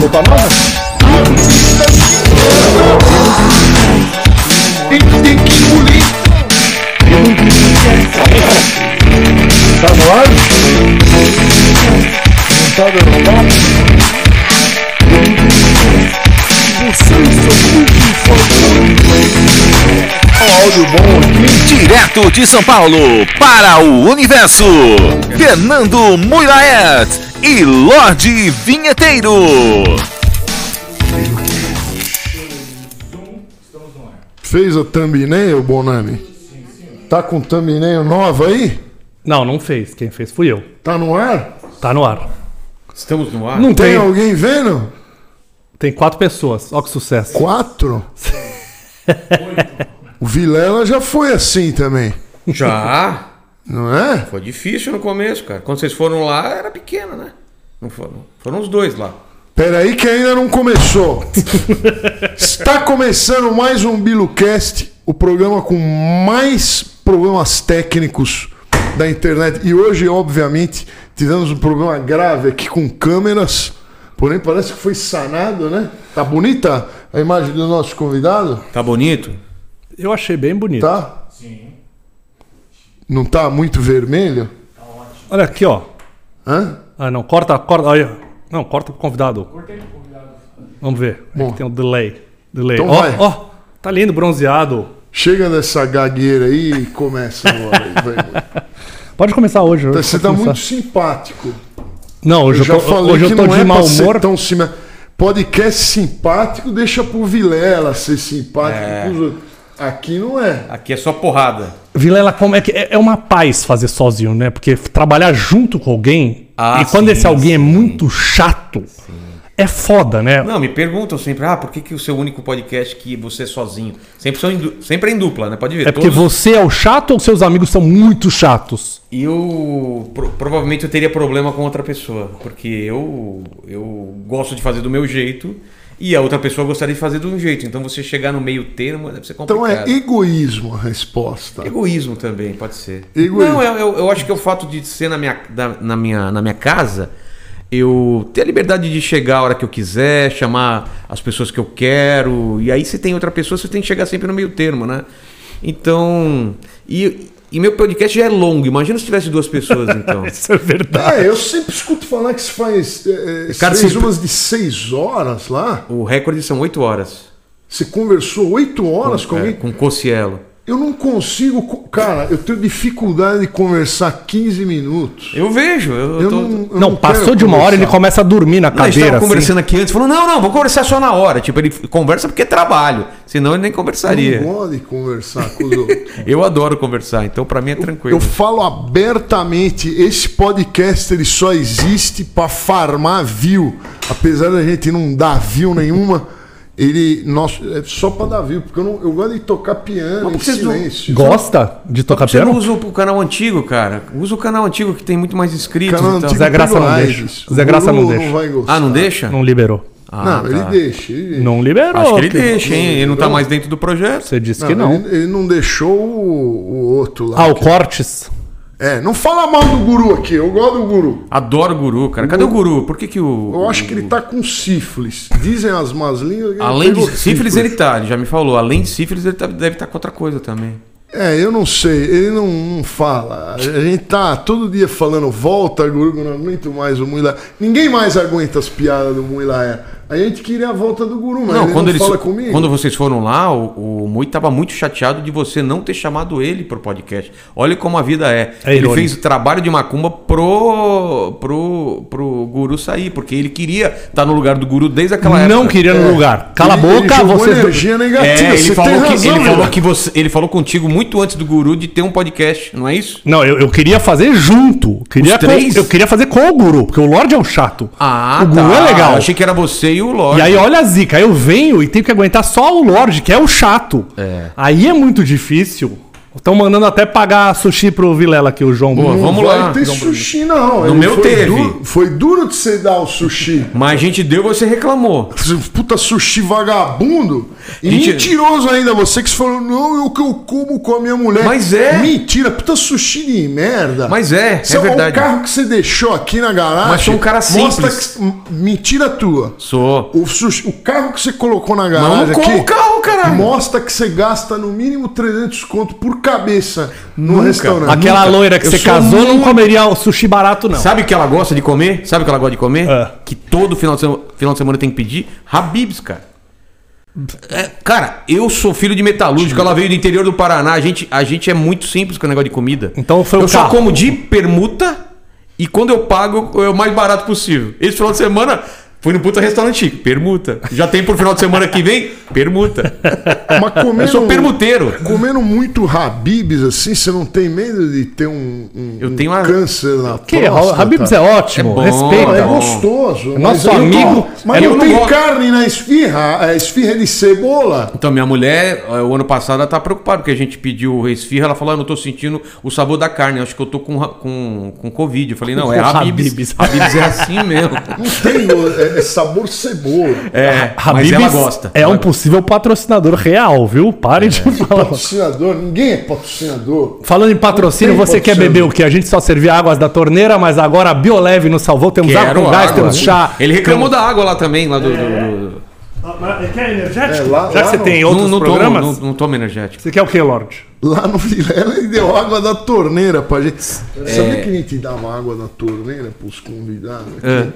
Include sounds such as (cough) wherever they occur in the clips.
roupa nova? Tem, que engolir. Tá no ar? Tá dando papo? Você e seu grupo Um áudio bom aqui. Direto de São Paulo para o universo, Fernando Mulaet e Lorde Vinheteiro. Fez a thumbnail, Bonami? Tá com thumbnail nova aí? Não, não fez. Quem fez fui eu. Tá no ar? Tá no ar. Estamos no ar? Não Tem tem. alguém vendo? Tem quatro pessoas. Ó que sucesso. Quatro? (laughs) o Vilela já foi assim também, Já? Não é? Foi difícil no começo, cara. Quando vocês foram lá, era pequena, né? Não foram. Foram os dois lá. Peraí que ainda não começou. (laughs) Está começando mais um BiluCast, o programa com mais problemas técnicos da internet. E hoje, obviamente, tivemos um problema grave aqui com câmeras. Porém, parece que foi sanado, né? Tá bonita a imagem do nosso convidado? Tá bonito? Eu achei bem bonito. Tá? Sim. Não tá muito vermelho? Olha aqui, ó. Hã? Ah, não. Corta, corta. Olha. Não, corta pro convidado. Cortei pro convidado. Vamos ver. Bom. Aqui tem um delay. Delay. Então ó, vai. ó. Tá lindo, bronzeado. Chega dessa gagueira aí e começa agora. (laughs) Pode começar hoje. hoje Você tá começar. muito simpático. Não, hoje Eu eu, já tô, falei hoje que eu tô não de é mau humor. tão cima. Podcast simpático deixa pro Vilela ser simpático. É. Aqui não é. Aqui é só porrada. Vilela, como é que é é uma paz fazer sozinho, né? Porque trabalhar junto com alguém Ah, e quando sim, esse alguém é sim. muito chato, é foda, né? Não, me perguntam sempre, ah, por que, que o seu único podcast que você é sozinho? Sempre, são em sempre é em dupla, né? Pode ver. É porque todos- você é o chato ou seus amigos são muito chatos? E eu pro- provavelmente eu teria problema com outra pessoa, porque eu eu gosto de fazer do meu jeito e a outra pessoa gostaria de fazer de um jeito. Então você chegar no meio termo deve ser Então complicado. é egoísmo a resposta. Egoísmo também, pode ser. Egoísmo. Não, eu, eu, eu acho que é o fato de ser na minha, da- na, minha, na minha casa, eu ter a liberdade de chegar a hora que eu quiser, chamar as pessoas que eu quero, e aí se tem outra pessoa, você tem que chegar sempre no meio termo, né? Então. E, e meu podcast já é longo, imagina se tivesse duas pessoas, (laughs) então. Isso é verdade. É, eu sempre escuto falar que se faz. É, é, Cara, fez se- umas de seis horas lá. O recorde são oito horas. Você conversou oito horas com É, alguém. com o Cocielo. Eu não consigo. co- Cara, eu tenho dificuldade de conversar 15 minutos. Eu vejo. Eu, Eu tô... não, eu Não, passou quero de uma hora, ele conversar. começa a dormir na Não, a gente cadeira. tava assim. conversando aqui antes, falou: não, não, vamos conversar só na hora. Tipo, ele conversa porque é trabalho. Senão ele nem Eu conversaria. não gosto de conversar com os outros. (laughs) Eu adoro conversar, então pra mim é tranquilo. Eu falo abertamente, esse podcast ele só existe para farmar view. Apesar da gente não dar view nenhuma, ele nós, é só para dar view, porque eu, não, eu gosto de tocar piano Mas em vocês não- silêncio. Gosta de tocar Você não piano? usa o canal antigo, cara. Usa o canal antigo que tem muito mais inscritos. Canal e antigo Zé Graça não deixa. Zé Graça não deixa. vai gostar. Ah, não deixa? Não liberou. Ah, não, ele tá. deixa. Ele, Não liberou. Acho que ele deixa, hein? Ele não tá Não. mais dentro do projeto. Você disse não, que não. Ele, ele não deixou o, o outro lá. Ah, o Cortes. É, não fala mal do guru aqui, eu gosto do guru. Adoro o guru, cara. Cadê o guru? Por que que o. Eu acho que ele tá com sífilis. Dizem as más línguas. Além de pegou sífilis, ele tá. Ele já me falou. Além de sífilis, ele tá- deve estar com outra coisa também. É, eu não sei, ele não, não fala. A gente tá todo dia falando, volta, Guru, eu não aguento mais o Muila. Ninguém mais aguenta as piadas do Muila. A gente queria a volta do Guru, mas não, ele quando, não eles, fala comigo. quando vocês foram lá, o, o Mui tava muito chateado de você não ter chamado ele pro podcast. Olha como a vida é. É ele fez o trabalho de macumba pro, pro, pro Guru sair, porque ele queria estar no lugar do Guru desde aquela época. Não queria no É. lugar. Cala Ele- a ele boca, jogou você. energia negativa. É, ele você falou, tem que, razão, ele, falou que você, ele falou contigo muito antes do Guru de ter um podcast, não é isso? Não, eu, eu queria fazer junto. Queria Os três? com- eu queria fazer com o Guru, porque o Lorde é o chato. Ah, o Guru é legal. Eu achei que era você e o Lorde. E aí, olha a zica. Eu venho e tenho que aguentar só o Lorde, que é o chato. É. Aí é muito difícil. Estão mandando até pagar sushi pro Vilela aqui, o João Boa, Bruno. vamos vai lá. ter sushi, não. No Ele meu foi teve. Duro, foi duro de você dar o sushi. Mas a gente deu, você reclamou. (laughs) Puta sushi vagabundo. E Gente- mentiroso ainda. Você que falou, não, o que eu como com a minha mulher. Mas é. Mentira, puta sushi de merda. Mas é, Você- é verdade. O carro que você deixou aqui na garagem. Mas sou um cara mostra simples. que- mentira tua. Sou. O, sushi- o carro que você colocou na Mas garagem eu não como aqui. carro, caralho. Mostra que você gasta no mínimo 300 conto por cabeça no Nunca. restaurante. Aquela Nunca. loira que Eu você sou casou não muito- comeria o sushi barato, não. Sabe o que ela gosta de comer? Sabe o que ela gosta de comer? É. Que todo final de, semana, final de semana tem que pedir? Habibs, cara. É, cara, eu sou filho de metalúrgico, ela veio do interior do Paraná. A gente, a gente é muito simples com o negócio de comida. Então foi o Eu só carro. como de permuta e quando eu pago é o mais barato possível. Esse final de semana fui no puta restaurante chique, permuta. Já tem pro final de semana que vem? Permuta. Mas comendo, Eu sou permuteiro. comendo muito Habibs assim, você não tem medo de ter um, um- Eu um tenho uma- câncer na Que? próstata? Habibs é ótimo, É bom, respeita. É gostoso. mas Nosso amigo- mas eu não tem carne na esfirra, a esfirra é de cebola. Então, minha mulher, eh, o ano passado, ela tá preocupada, porque a gente pediu esfirra, ela falou, ah, eu não tô sentindo o sabor da carne, acho que eu tô com, com, com Covid. Eu falei, não, é (laughs) Com Habibs. Habibs. É assim mesmo. Não tem, go- é, é sabor cebola. É, mas Habib's ela gosta. É um possível patrocinador real, viu? Pare de falar. Patrocinador, ninguém é patrocinador. Falando em patrocínio, Não você quer beber o que? A gente só servia águas da torneira, mas agora a Bioleve nos salvou. Temos água Quero com gás, água. temos chá. Ele reclamou da água lá também, lá do... do- do- Quer energético? É, lá- Já lá que você não- tem Não, outros não, tomo, programas, não, não tomo energético. você quer o que, Lorde? Lá no Vilela ele deu água da torneira pra gente. É. Sabia que a gente dava água da torneira pros convidados? É.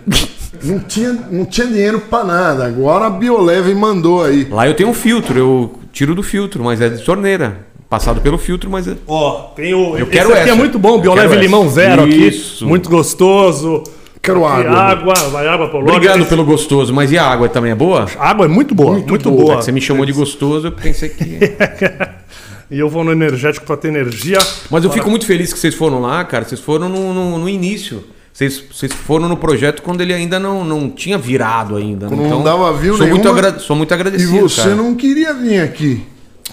Não, tinha, não tinha dinheiro pra nada. Agora a Bioleve mandou aí. Lá eu tenho um filtro, eu tiro do filtro, mas é de torneira. Passado pelo filtro, mas é... Ó, tem o. Eu esse quero aqui é essa. muito bom, Bioleve limão essa. zero Isso. aqui. Muito gostoso. Quero água. água, vai água pro. Obrigado pelo gostoso, mas e a água também é boa? A água é muito boa, muito, Muito boa. boa. Você me chamou de gostoso, eu pensei que... (laughs) E eu vou no energético pra ter energia. Mas eu fico muito feliz que vocês foram lá, cara. Vocês foram no, no, no início. Vocês, vocês foram no projeto quando ele ainda não, não tinha virado ainda. Quando não dava view sou muito, nenhuma. agra- sou muito E agradecido, você cara. não queria vir aqui.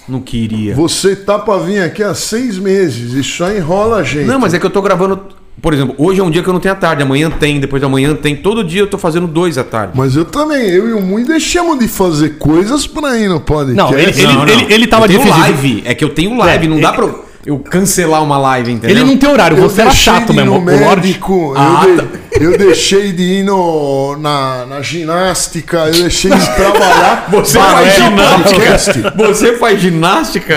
Não queria. Você tá pra vir aqui há seis meses e só enrola a gente. Não, mas é que eu tô gravando... Por exemplo, hoje é um dia que eu não tenho à tarde. Amanhã tem, depois da manhã tem. Todo dia eu tô fazendo dois à tarde. Mas eu também, eu e o Mui deixamos de fazer coisas pra ir no podcast. Não, ele- ele- ele- ele tava eu tenho difícil. live. É que eu tenho live. É, não dá ele- pra eu cancelar uma live, entendeu? Ele não tem horário, Eu você era deixei chato de mesmo. O médico, Ah, eu, tá. de- (laughs) eu deixei de ir no, na, na ginástica, eu deixei de trabalhar. (laughs) Você faz ginástica? Você faz ginástica?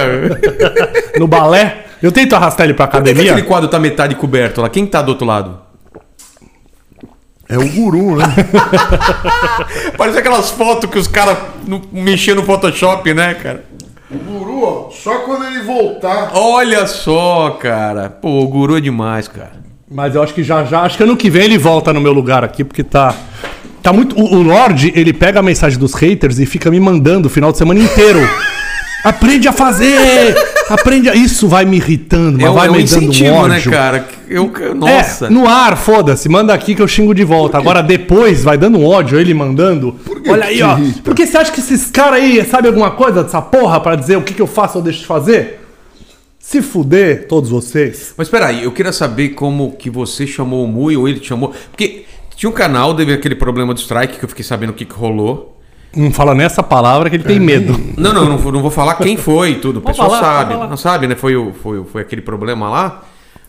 No balé. Eu tento arrastar ele pra Por que, que academia. aquele quadro tá metade coberto lá? Quem tá do outro lado? É o guru, né? (laughs) Parece aquelas fotos que os caras mexiam no Photoshop, né, cara? O guru, ó, só quando ele voltar. Olha só, cara. Pô, o guru é demais, cara. Mas eu acho que já já, acho que ano que vem ele volta no meu lugar aqui, porque tá. Tá muito. O, o Lorde, ele pega a mensagem dos haters e fica me mandando o final de semana inteiro. (laughs) Aprende a fazer! Aprende a. Isso vai me irritando, mas É um, vai é um me dando um incentivo, ódio. né, cara? Eu, nossa. É, no ar, foda-se, manda aqui que eu xingo de volta. Agora depois vai dando um ódio ele mandando. que Olha aí, ó. irrita? Porque você acha que esses caras aí sabem alguma coisa dessa porra pra dizer o que, que eu faço ou deixo de fazer? Se fuder, todos vocês. Mas peraí, eu queria saber como que você chamou o Mui ou ele te chamou. Porque tinha um canal, teve aquele problema do strike que eu fiquei sabendo o que, que rolou. Não fala nessa palavra que ele É, tem medo. Não, não, não, vou- não vou falar quem foi e tudo. O pessoal falar, sabe. Não sabe, né? Foi, o, foi, o- foi aquele problema lá.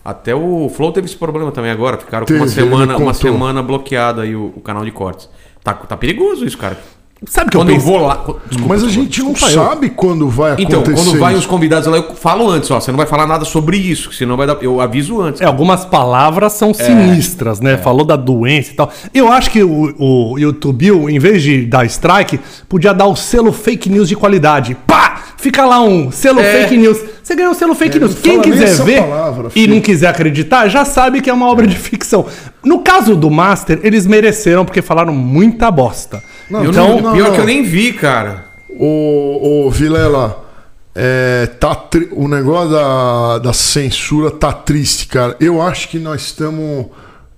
Até o Flow teve esse problema também agora. Ficaram com uma semana, uma semana bloqueada aí o, o canal de cortes. Tá, tá perigoso isso, cara. Sabe o que Quando eu eu vou lá. Desculpa, Mas a gente não Desculpa, eu- sabe quando vai Então, acontecer. quando vai isso. os convidados lá, eu falo antes, ó. Você não vai falar nada sobre isso, senão vai dar. Eu aviso antes. É, algumas palavras são sinistras, né? Falou da doença e tal. Eu acho que o, o YouTube, em vez de dar strike, podia dar o selo fake news de qualidade. Pá! Fica lá um selo É. fake news. Você ganhou o selo fake É, news. Quem quiser ver palavra, e não quiser acreditar, já sabe que é uma obra de ficção. No caso do Master, eles mereceram porque falaram muita bosta. Não, Eu então, não, pior não. que eu nem vi, cara. Ô, ô Vilela, é, tá tri- o negócio da, da censura tá triste, cara. Eu acho que nós estamos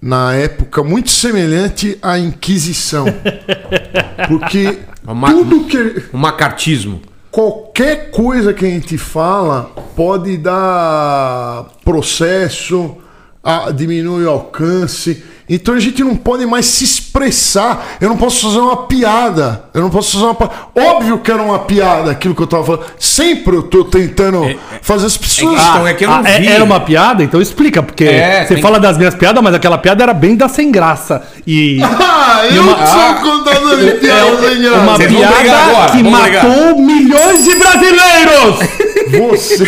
na época muito semelhante à Inquisição. (laughs) Porque Uma- tudo que. Um macartismo. qualquer coisa que a gente fala pode dar processo, a- diminui o alcance. Então a gente não pode mais se expressar. Eu não posso fazer uma piada. Eu não posso fazer uma piada. Óbvio que era uma piada aquilo que eu tava falando. Sempre eu tô tentando fazer as pessoas. Então é que eu não Ah, é- vi. era uma piada? Então explica, porque É, você tem- fala das minhas piadas, mas aquela piada era bem da sem graça. E. (laughs) Ah, eu uma- sou um contador de piadas é sem uma graça. Vocês vão brigar piada que vamos brigar. matou milhões de brasileiros! Você,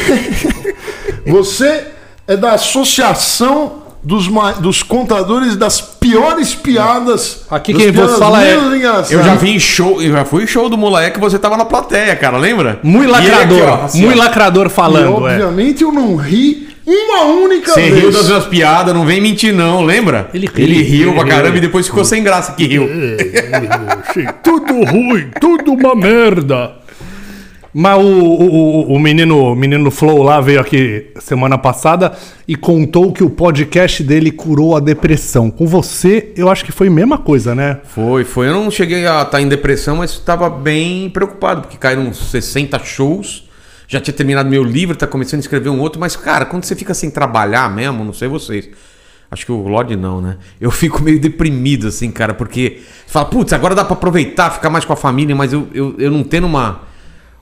você é da associação dos, ma- dos contadores das piores piadas. Aqui quem piadas fala é- engraçadas. Eu já vi em show, eu já fui em show do Moleque que você tava na plateia, cara, lembra? Muito E lacrador. aqui, ó, assim, muito ó. lacrador E, falando, é. obviamente eu não ri uma única Você vez. riu das minhas piadas, não vem mentir não, lembra? Ele riu, ele riu ele pra riu. caramba e depois ficou sem graça que riu. tudo ruim, tudo uma merda. Mas o, o, o- menino, o menino Flow lá veio aqui semana passada e contou que o podcast dele curou a depressão. Com você, eu acho que foi a mesma coisa, né? Foi, foi. Eu não cheguei a estar em depressão, mas estava bem preocupado, porque caíram uns 60 shows. Já tinha terminado meu livro, tá começando a escrever um outro, mas, cara, quando você fica sem trabalhar mesmo, não sei vocês. Acho que o Lorde não, né? Eu (laughs) fico meio deprimido, assim, cara, porque fala, putz, agora dá pra aproveitar, ficar mais com a família, mas eu, eu, eu não tendo uma,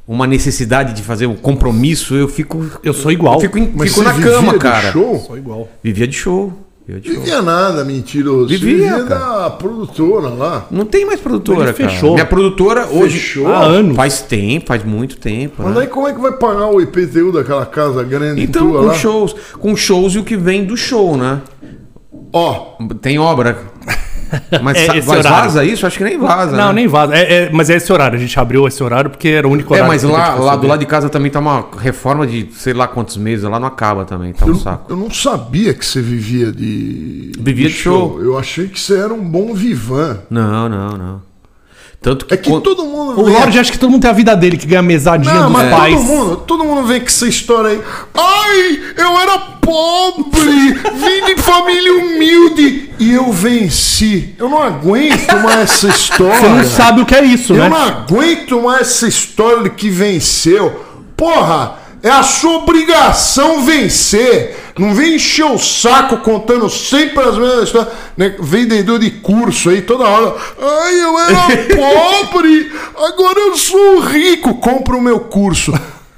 uma necessidade de fazer um compromisso, eu fico. Eu sou igual. Eu fico, em- Mas fico você na vivia cama, de cara. show? Sou igual. Vivia de show. Vivia de show. Vivia nada, mentiroso. Vivia, Vivia cara. da produtora lá. Não tem mais produtora, Ele cara. fechou. Minha produtora hoje. Fechou? Há anos. Faz tempo, faz muito tempo. Mas né? aí como é que vai pagar o IPTU daquela casa grande Então, tua com lá? shows, com shows e o que vem do show, né? Ó, Tem obra. (laughs) Mas, É, mas horário. vaza isso? Acho que nem vaza. Não, né? nem vaza. É, é- mas é esse horário. A gente abriu esse horário porque era o único É, horário. mas que a lá, lá do lado de casa também tá uma reforma de sei lá quantos meses. Lá não acaba também, tá um eu, saco. eu não sabia que você vivia de. Vivia de show. Eu achei que você era um bom vivan. Não, não, não. Tanto que. É que quando- todo mundo. O Lorde acha que todo mundo tem a vida dele, que ganha mesadinha Não, dos mas pais. todo mundo, todo mundo vem com essa história aí. Ai, eu era pobre, vim de família humilde e eu venci. Eu não aguento mais essa (laughs) história. Você não sabe o que é isso, Eu né? não aguento mais essa história de que venceu. Porra, é a sua obrigação vencer. Não vem encher o saco contando sempre as mesmas histórias. Né? Vendedor de curso aí toda hora. Ai, eu era (laughs) pobre, agora eu sou rico. Compra o meu curso.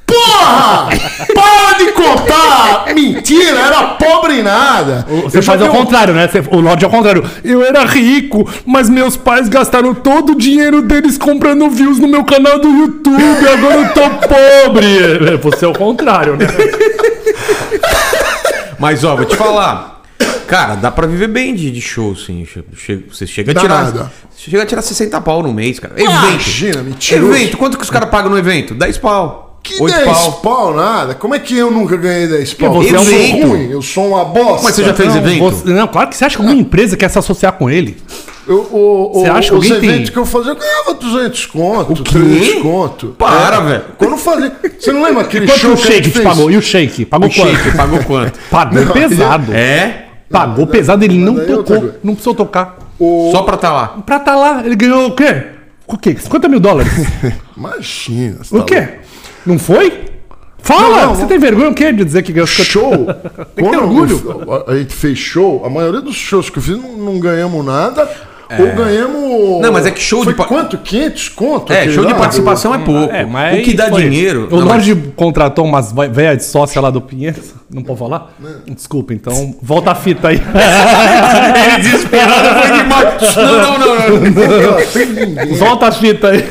Porra! Para de contar! Mentira, era pobre nada. Você faz ao contrário, né? Você- o Lorde é ao contrário. Eu era rico, mas meus pais gastaram todo o dinheiro deles comprando views no meu canal do YouTube. Agora eu tô pobre. (laughs) Você é o contrário, né? (laughs) Mas, ó, vou te falar. Cara, dá pra viver bem de, de show, sim. Você chega a Dá tirar. nada. Você chega a tirar 60 pau no mês, cara. Evento. Imagina, mentiroso. Evento. Quanto que os caras pagam no evento? 10 pau. Que 8 10 pau. pau. nada? Como é que eu nunca ganhei 10 pau? você eu é um sou evento. ruim, eu sou uma bosta. Mas você já fez Não, evento? você- não, claro que você acha que alguma empresa quer se associar com ele. Eu, o, Você acha que os alguém tem- que eu fazia, eu ganhava 200 conto, quê? 300 conto. Para, É. velho. Quando eu fazia... Você não lembra aquele Quanto show o que Shake te pagou? E o Shake? Pagou O quanto? Shake pagou quanto? (laughs) Pagou Não, pesado. É? Pagou pesado, ele não é tocou. Não precisou tocar. O... Só pra tá lá. Pra tá lá, ele ganhou o quê? O quê? 50 mil dólares? (laughs) Imagina. você o tá quê? Não foi? Fala! Não, não, você não. tem vergonha o quê de dizer que ganhou 50 Show. (laughs) ter Quando orgulho. eu- a gente fez show, a maioria dos shows que eu fiz não, não ganhamos nada. Ou ganhamos. Não, mas é que show Foi de pa- quanto? 500 conto? É, show de participação é pouco. É, mas o que dá foi. dinheiro. O Não, mas- contratou umas velhas de sócia lá do Pinheiros. Não pode falar? Desculpa, então volta a fita aí. (laughs) Ele desesperado foi demais. Não, não, não. não. Não volta a fita aí.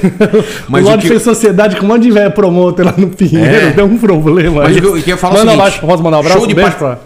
Mas o Lorde que- fez sociedade com um monte de velha promoter lá no Pinheiro. É. Deu um problema Mas aí. o que eu- eu ia falar é o Manda seguinte, lá, posso mandar um abraço? show de um beijo pra...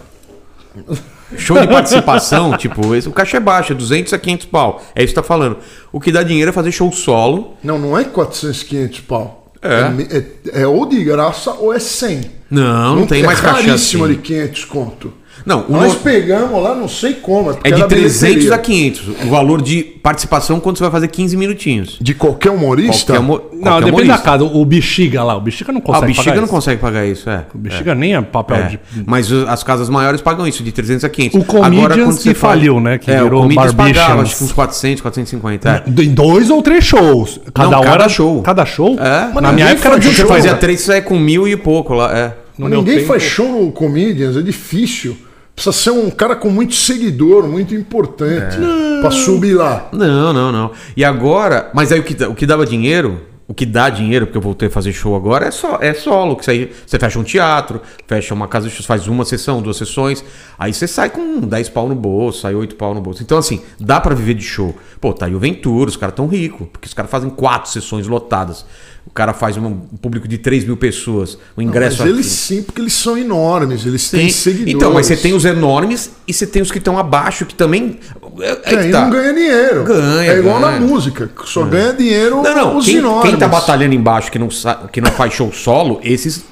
Show de participação, (laughs) tipo, esse- o caixa é baixo, é 200 a 500 pau. É isso que tá falando. O que dá dinheiro é fazer show solo. Não, não é 400, 500 pau. É. me- é, é ou de graça ou é 100. Não, não, tem é mais caixa raríssimo assim. de 500 conto. Não, o Nós no- pegamos lá, não sei como. porque é de era 300 bilheteria. a 500. O valor de participação quando você vai fazer 15 minutinhos. De qualquer humorista? Qualquer mo- Não, qualquer depende da humorista. casa. O Bexiga lá, o Bexiga não Ah, consegue o Bexiga pagar não isso. consegue pagar isso, é. O Bexiga nem é papel É. de... Mas as casas maiores pagam isso, de 300 a 500. O Comedians quando você que faliu, né, que é, virou o Comedians pagava, acho que uns 400, 450. É. Em dois ou três shows. Cada Não, um cada era show. Cada show? É. Na minha época era de show. Você fazia três, sai com mil e pouco lá, é. No ninguém faz show no Comedians, é difícil. Precisa ser um cara com muito seguidor, muito importante. Pra subir lá. Não, não, não. E agora, mas aí o que, o que dava dinheiro, o que dá dinheiro, porque eu voltei a fazer show agora, é, só, é solo. Que você, você fecha um teatro, fecha uma casa de shows, faz uma sessão, duas sessões, aí você sai com 10 pau no bolso, sai 8 pau no bolso. Então, assim, dá pra viver de show. Pô, tá aí o Ventura, os caras tão ricos, porque os caras fazem quatro sessões lotadas. O cara faz um, público de 3 mil pessoas. O ingresso Mas eles sim, porque eles são enormes, eles têm Tem- seguidores. Então, mas você tem os enormes e você tem os que estão abaixo, que também. É, é Que aí tá. não ganha dinheiro. Ganha, É igual ganha. na música, só ganha dinheiro Não, não. os Quem, enormes. quem tá batalhando embaixo que não, que não faz show solo, esses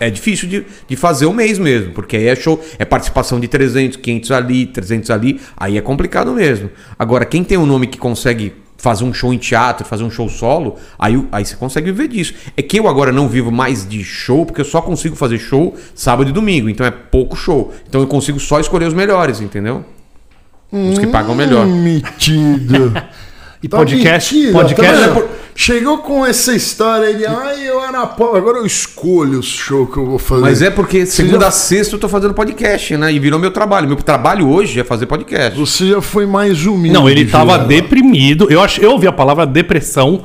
é difícil de, de fazer o mês mesmo. Porque aí é show, é participação de 300, 500 ali, 300 ali. Aí é complicado mesmo. Agora, quem tem um nome que consegue fazer um show em teatro, fazer um show solo, aí, aí você consegue viver disso. É que eu agora não vivo mais de show, porque eu só consigo fazer show sábado e domingo. Então é pouco show. Então eu consigo só escolher os melhores, entendeu? Os que pagam melhor. Hum, Metido. (laughs) E Tá podcast, metido, podcast tá vendo? Chegou com essa história aí de ai, eu era pobre, agora eu escolho os shows que eu vou fazer. Mas é porque segunda já- a sexta eu tô fazendo podcast, né? E virou meu trabalho. Meu trabalho hoje é fazer podcast. Você já foi mais humilde. Não, ele tava deprimido. Eu, ach... eu ouvi a palavra depressão.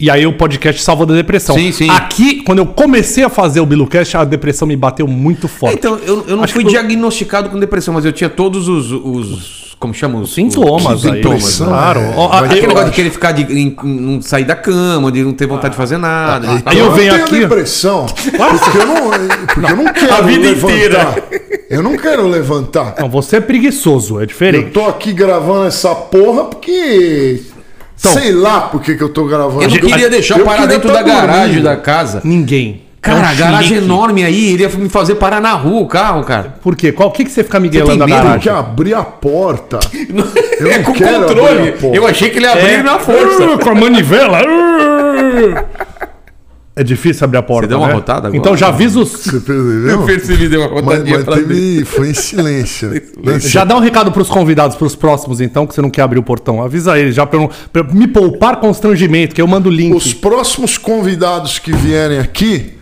E aí o podcast salvou da depressão. Sim, sim. Aqui, quando eu comecei a fazer o Bilocast, a depressão me bateu muito forte. Então, eu, eu não Acho fui que- diagnosticado com depressão, mas eu tinha todos os. os como chama? Os Sintomas os aí. sintomas. né? Claro. É, Aquele eu- negócio de querer ficar de, em- não sair da cama, de não ter vontade de fazer nada. Aí eu Eu venho tenho aqui- depressão. Porque eu não, porque eu não quero A vida levantar. inteira. Eu não quero levantar. Não, você é preguiçoso, é Eu diferente. tô aqui gravando essa porra porque. Então- sei lá por que, que eu tô gravando. Eu não queria deixar eu parar queria dentro tá da garagem dormindo. da casa. Ninguém. Cara, É um a garagem chilique. enorme aí, iria me fazer parar na rua o carro, cara. Por quê? Qual que, que você fica Você miguelando tem a medo garagem? Que abrir a porta. (laughs) é não com quero controle. abrir a porta. Eu achei que ele ia abrir É. na força. Uh, com a manivela. Uh. É difícil abrir a porta. Você deu uma né? rotada agora? Então já avisa os. Você percebeu? percebi, deu uma Mas, rotadinha mas pra dentro. teve, foi em silêncio. Já dá um recado pros convidados, pros próximos, então, que você não quer abrir o portão. Avisa eles já pra, eu não- pra eu me poupar constrangimento, que eu mando o link. Os próximos convidados que vierem aqui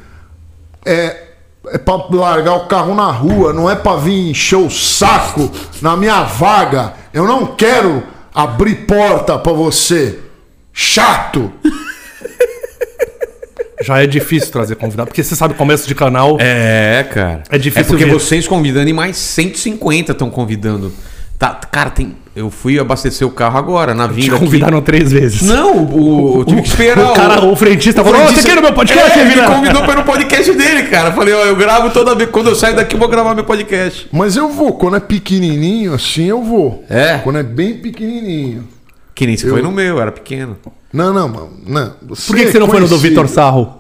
é, é pra largar o carro na rua, não é pra vir encher o saco na minha vaga. Eu não quero abrir porta pra você. Chato! Já é difícil trazer convidado, porque você sabe, começo de canal. É, cara. É difícil É porque ver. vocês convidando e mais 150 estão convidando. Tá, cara, tem. Eu fui abastecer o carro agora, na Te vinda aqui. convidaram três vezes. Não, o, eu tive que esperar. o cara- o frentista falou, "Ô, você quer no meu podcast, É, ele me Vila?" convidou para o podcast dele, cara. Falei, ó, eu gravo toda vez. Quando eu sair daqui, eu vou gravar meu podcast. Mas eu vou, quando é pequenininho assim, eu vou. É? Quando é bem pequenininho. Que nem você foi no meu, era pequeno. Não, não, mano. Não. Você Por que, que você é não foi no do conhecido. Vitor Sarro?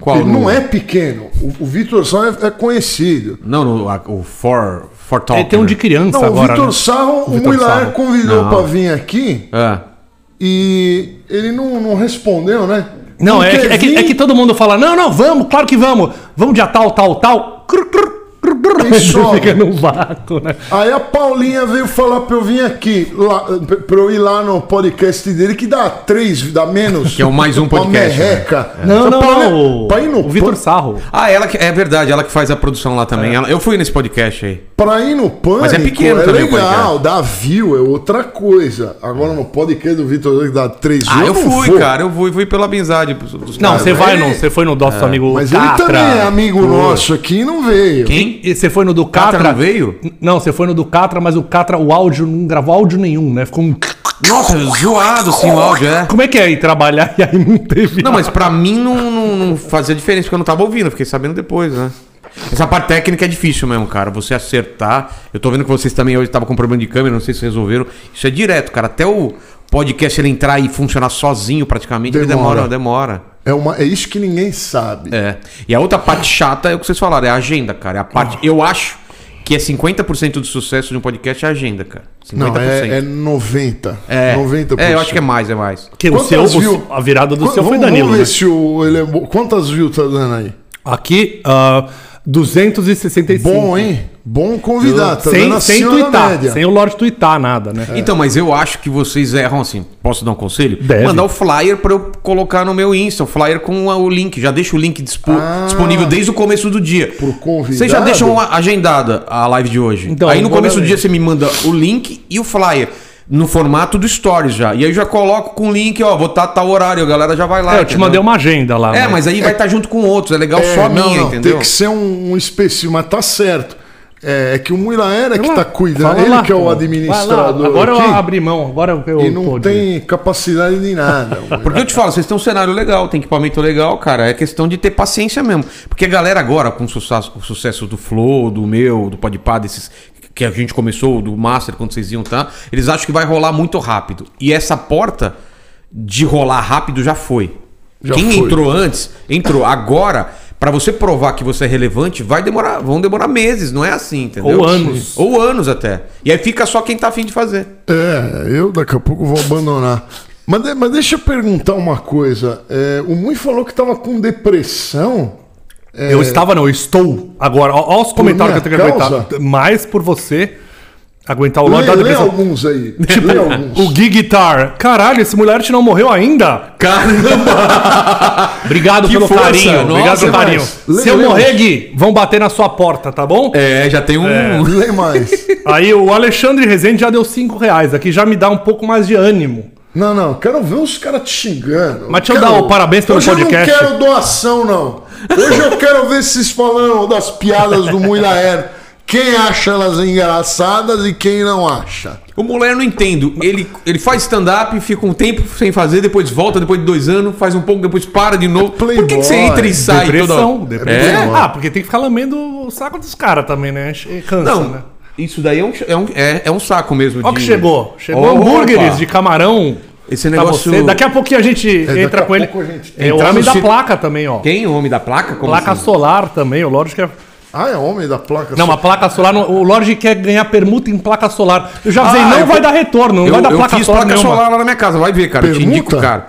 Qual Ele não é pequeno. O, o Vitor Sá é, é conhecido. Não, no, a- o For, for Talk. Ele tem um né? de criança Não, agora. o Vitor né? Sarro, o Muilaer Sarro. convidou Não. pra vir aqui Ah. e ele não, não respondeu, né? Não, é, quer que, é, que, é que todo mundo fala: não, não, vamos, claro que vamos. Vamos dia tal, tal, tal. Crr, crr, crr. E sobe. Fica no vácuo, né? Aí a Paulinha veio falar pra eu vir aqui, lá, pra eu ir lá no podcast dele, que dá três, dá menos. Que é o mais um uma podcast, né? merreca. Não, Essa não, Paulinha- não. Pra ir no O Vitor Sarro. Ah, ela que, é verdade, ela que faz a produção lá também. Ela- eu fui nesse podcast aí. Pra ir no Pânico Mas é pequeno é também legal, dá view, é outra coisa. Agora no podcast do Vitor que dá três Ah, eu, não fui, vou. cara. Eu fui, fui pela amizade dos Não, você vai no. Você foi no nosso amigo Mas Catra. ele também é amigo nosso aqui e não veio. Quem? Você foi no do Catra Catra. não veio? Não, você foi no do Catra, mas o Catra, o áudio não gravou áudio nenhum, né? Ficou um. Nossa, zoado sim o áudio, é. Como é que é ir trabalhar (laughs) e aí não teve. Não, mas pra mim não, não, não fazia diferença, porque eu não tava ouvindo, eu fiquei sabendo depois, né? Essa parte técnica é difícil mesmo, cara. Você acertar. Eu tô vendo que vocês também hoje estavam com problema de câmera, não sei se resolveram. Isso é direto, cara. Até o podcast ele entrar e funcionar sozinho praticamente, ele Demora. demora, demora. É, uma, é isso que ninguém sabe. É. E a outra parte chata é o que vocês falaram, é a agenda, cara. É a parte. Eu acho que é 50% do sucesso de um podcast é a agenda, cara. 50%. Não, é, é 90. É, 90%. é, eu acho que é mais, é mais. Que o seu, view- a virada do Qu- seu foi Danilo. Vamos ver né? se o, ele é. Quantas views tá dando aí? Aqui, ah, 265. Bom, hein? Bom convidado. Tá sem dando sem twittar, o Lorde twittar nada, né? Então, mas eu acho que vocês erram assim. Posso dar um conselho? Deve. Mandar o flyer pra eu colocar no meu Insta, o flyer com o link. Já deixa o link dispo- Ah. disponível desde o começo do dia. Pro convidado? Vocês já deixam agendada a live de hoje. Então, aí no começo do dia você me manda o link e o flyer. No formato do Stories já. E aí eu já coloco com o link, ó, vou estar tal horário, a galera já vai lá. É, eu te entendeu? mandei uma agenda lá. É, né? mas aí vai estar junto com outros. É legal É, só a não, minha, não, entendeu? Tem que ser um, um específico, mas tá certo. É, é que o Muiraera que tá lá, cuidando, fala ele lá, que é o administrador Agora aqui, eu abri mão, agora eu e não tô de- tem capacidade de nada. Porque eu te falo, vocês têm um cenário legal, tem equipamento legal, cara. É questão de ter paciência mesmo. Porque a galera agora, com o sucesso, o sucesso do Flow, do meu, do Podpah, desses que a gente começou, do Master, quando vocês iam, tá? Eles acham que vai rolar muito rápido. E essa porta de rolar rápido já foi. Já Quem foi. entrou antes, entrou. Agora, pra você provar que você é relevante, vai demorar, vão demorar meses, não é assim, entendeu? Ou anos. Ou anos até. E aí fica só quem tá afim de fazer. É, eu daqui a pouco vou abandonar. Mas, mas deixa eu perguntar uma coisa. É, o Mui falou que tava com depressão. Eu estava, não, eu estou agora. Ó os comentários que eu tenho que aguentar. Mais por você aguentar o Lorde da depressão. alguns aí. (laughs) Tipo, alguns. o Gui Guitar. Caralho, esse mulher não morreu ainda? Caramba! (laughs) Obrigado Que pelo força, carinho. nossa, obrigado pelo mas carinho. lê- Se eu lê morrer, uns. Gui, vão bater na sua porta, tá bom? É, já tem um. (laughs) Lê mais. Aí o Alexandre Rezende já deu 5 reais. Aqui já me dá um pouco mais de ânimo. Não, não, quero ver os caras te xingando. Mas deixa eu Quero- dar o parabéns pelo podcast. Eu não quero doação, não. Hoje eu quero ver vocês falando das piadas do Muiraer. Quem acha elas engraçadas e quem não acha. O mulher não entendo. Ele, ele faz stand-up, fica um tempo sem fazer, depois volta, depois de dois anos, faz um pouco, depois para de novo. Por que, que você entra e sai depressão. toda depressão. É? Ah, porque tem que ficar lambendo o saco dos caras também, né? Cansa, Não, né? isso daí é um, é um, é, é um saco mesmo. Ó que de- chegou. Chegou Opa! hambúrgueres de camarão. Esse negócio- você. Daqui a pouquinho a gente daqui entra a com ele. a gente- É o homem da placa também, ó. Quem? O homem da placa? Como Placa assim? solar também, o Lorde quer. Ah, é homem da placa. Não, uma placa solar. não- O Lorde quer ganhar permuta em placa solar. Eu já avisei, Ah, não eu vai dar retorno, não eu, vai dar eu placa fiz solar placa nenhuma. solar lá na minha casa, vai ver, cara. Eu te Permuta? indico, cara.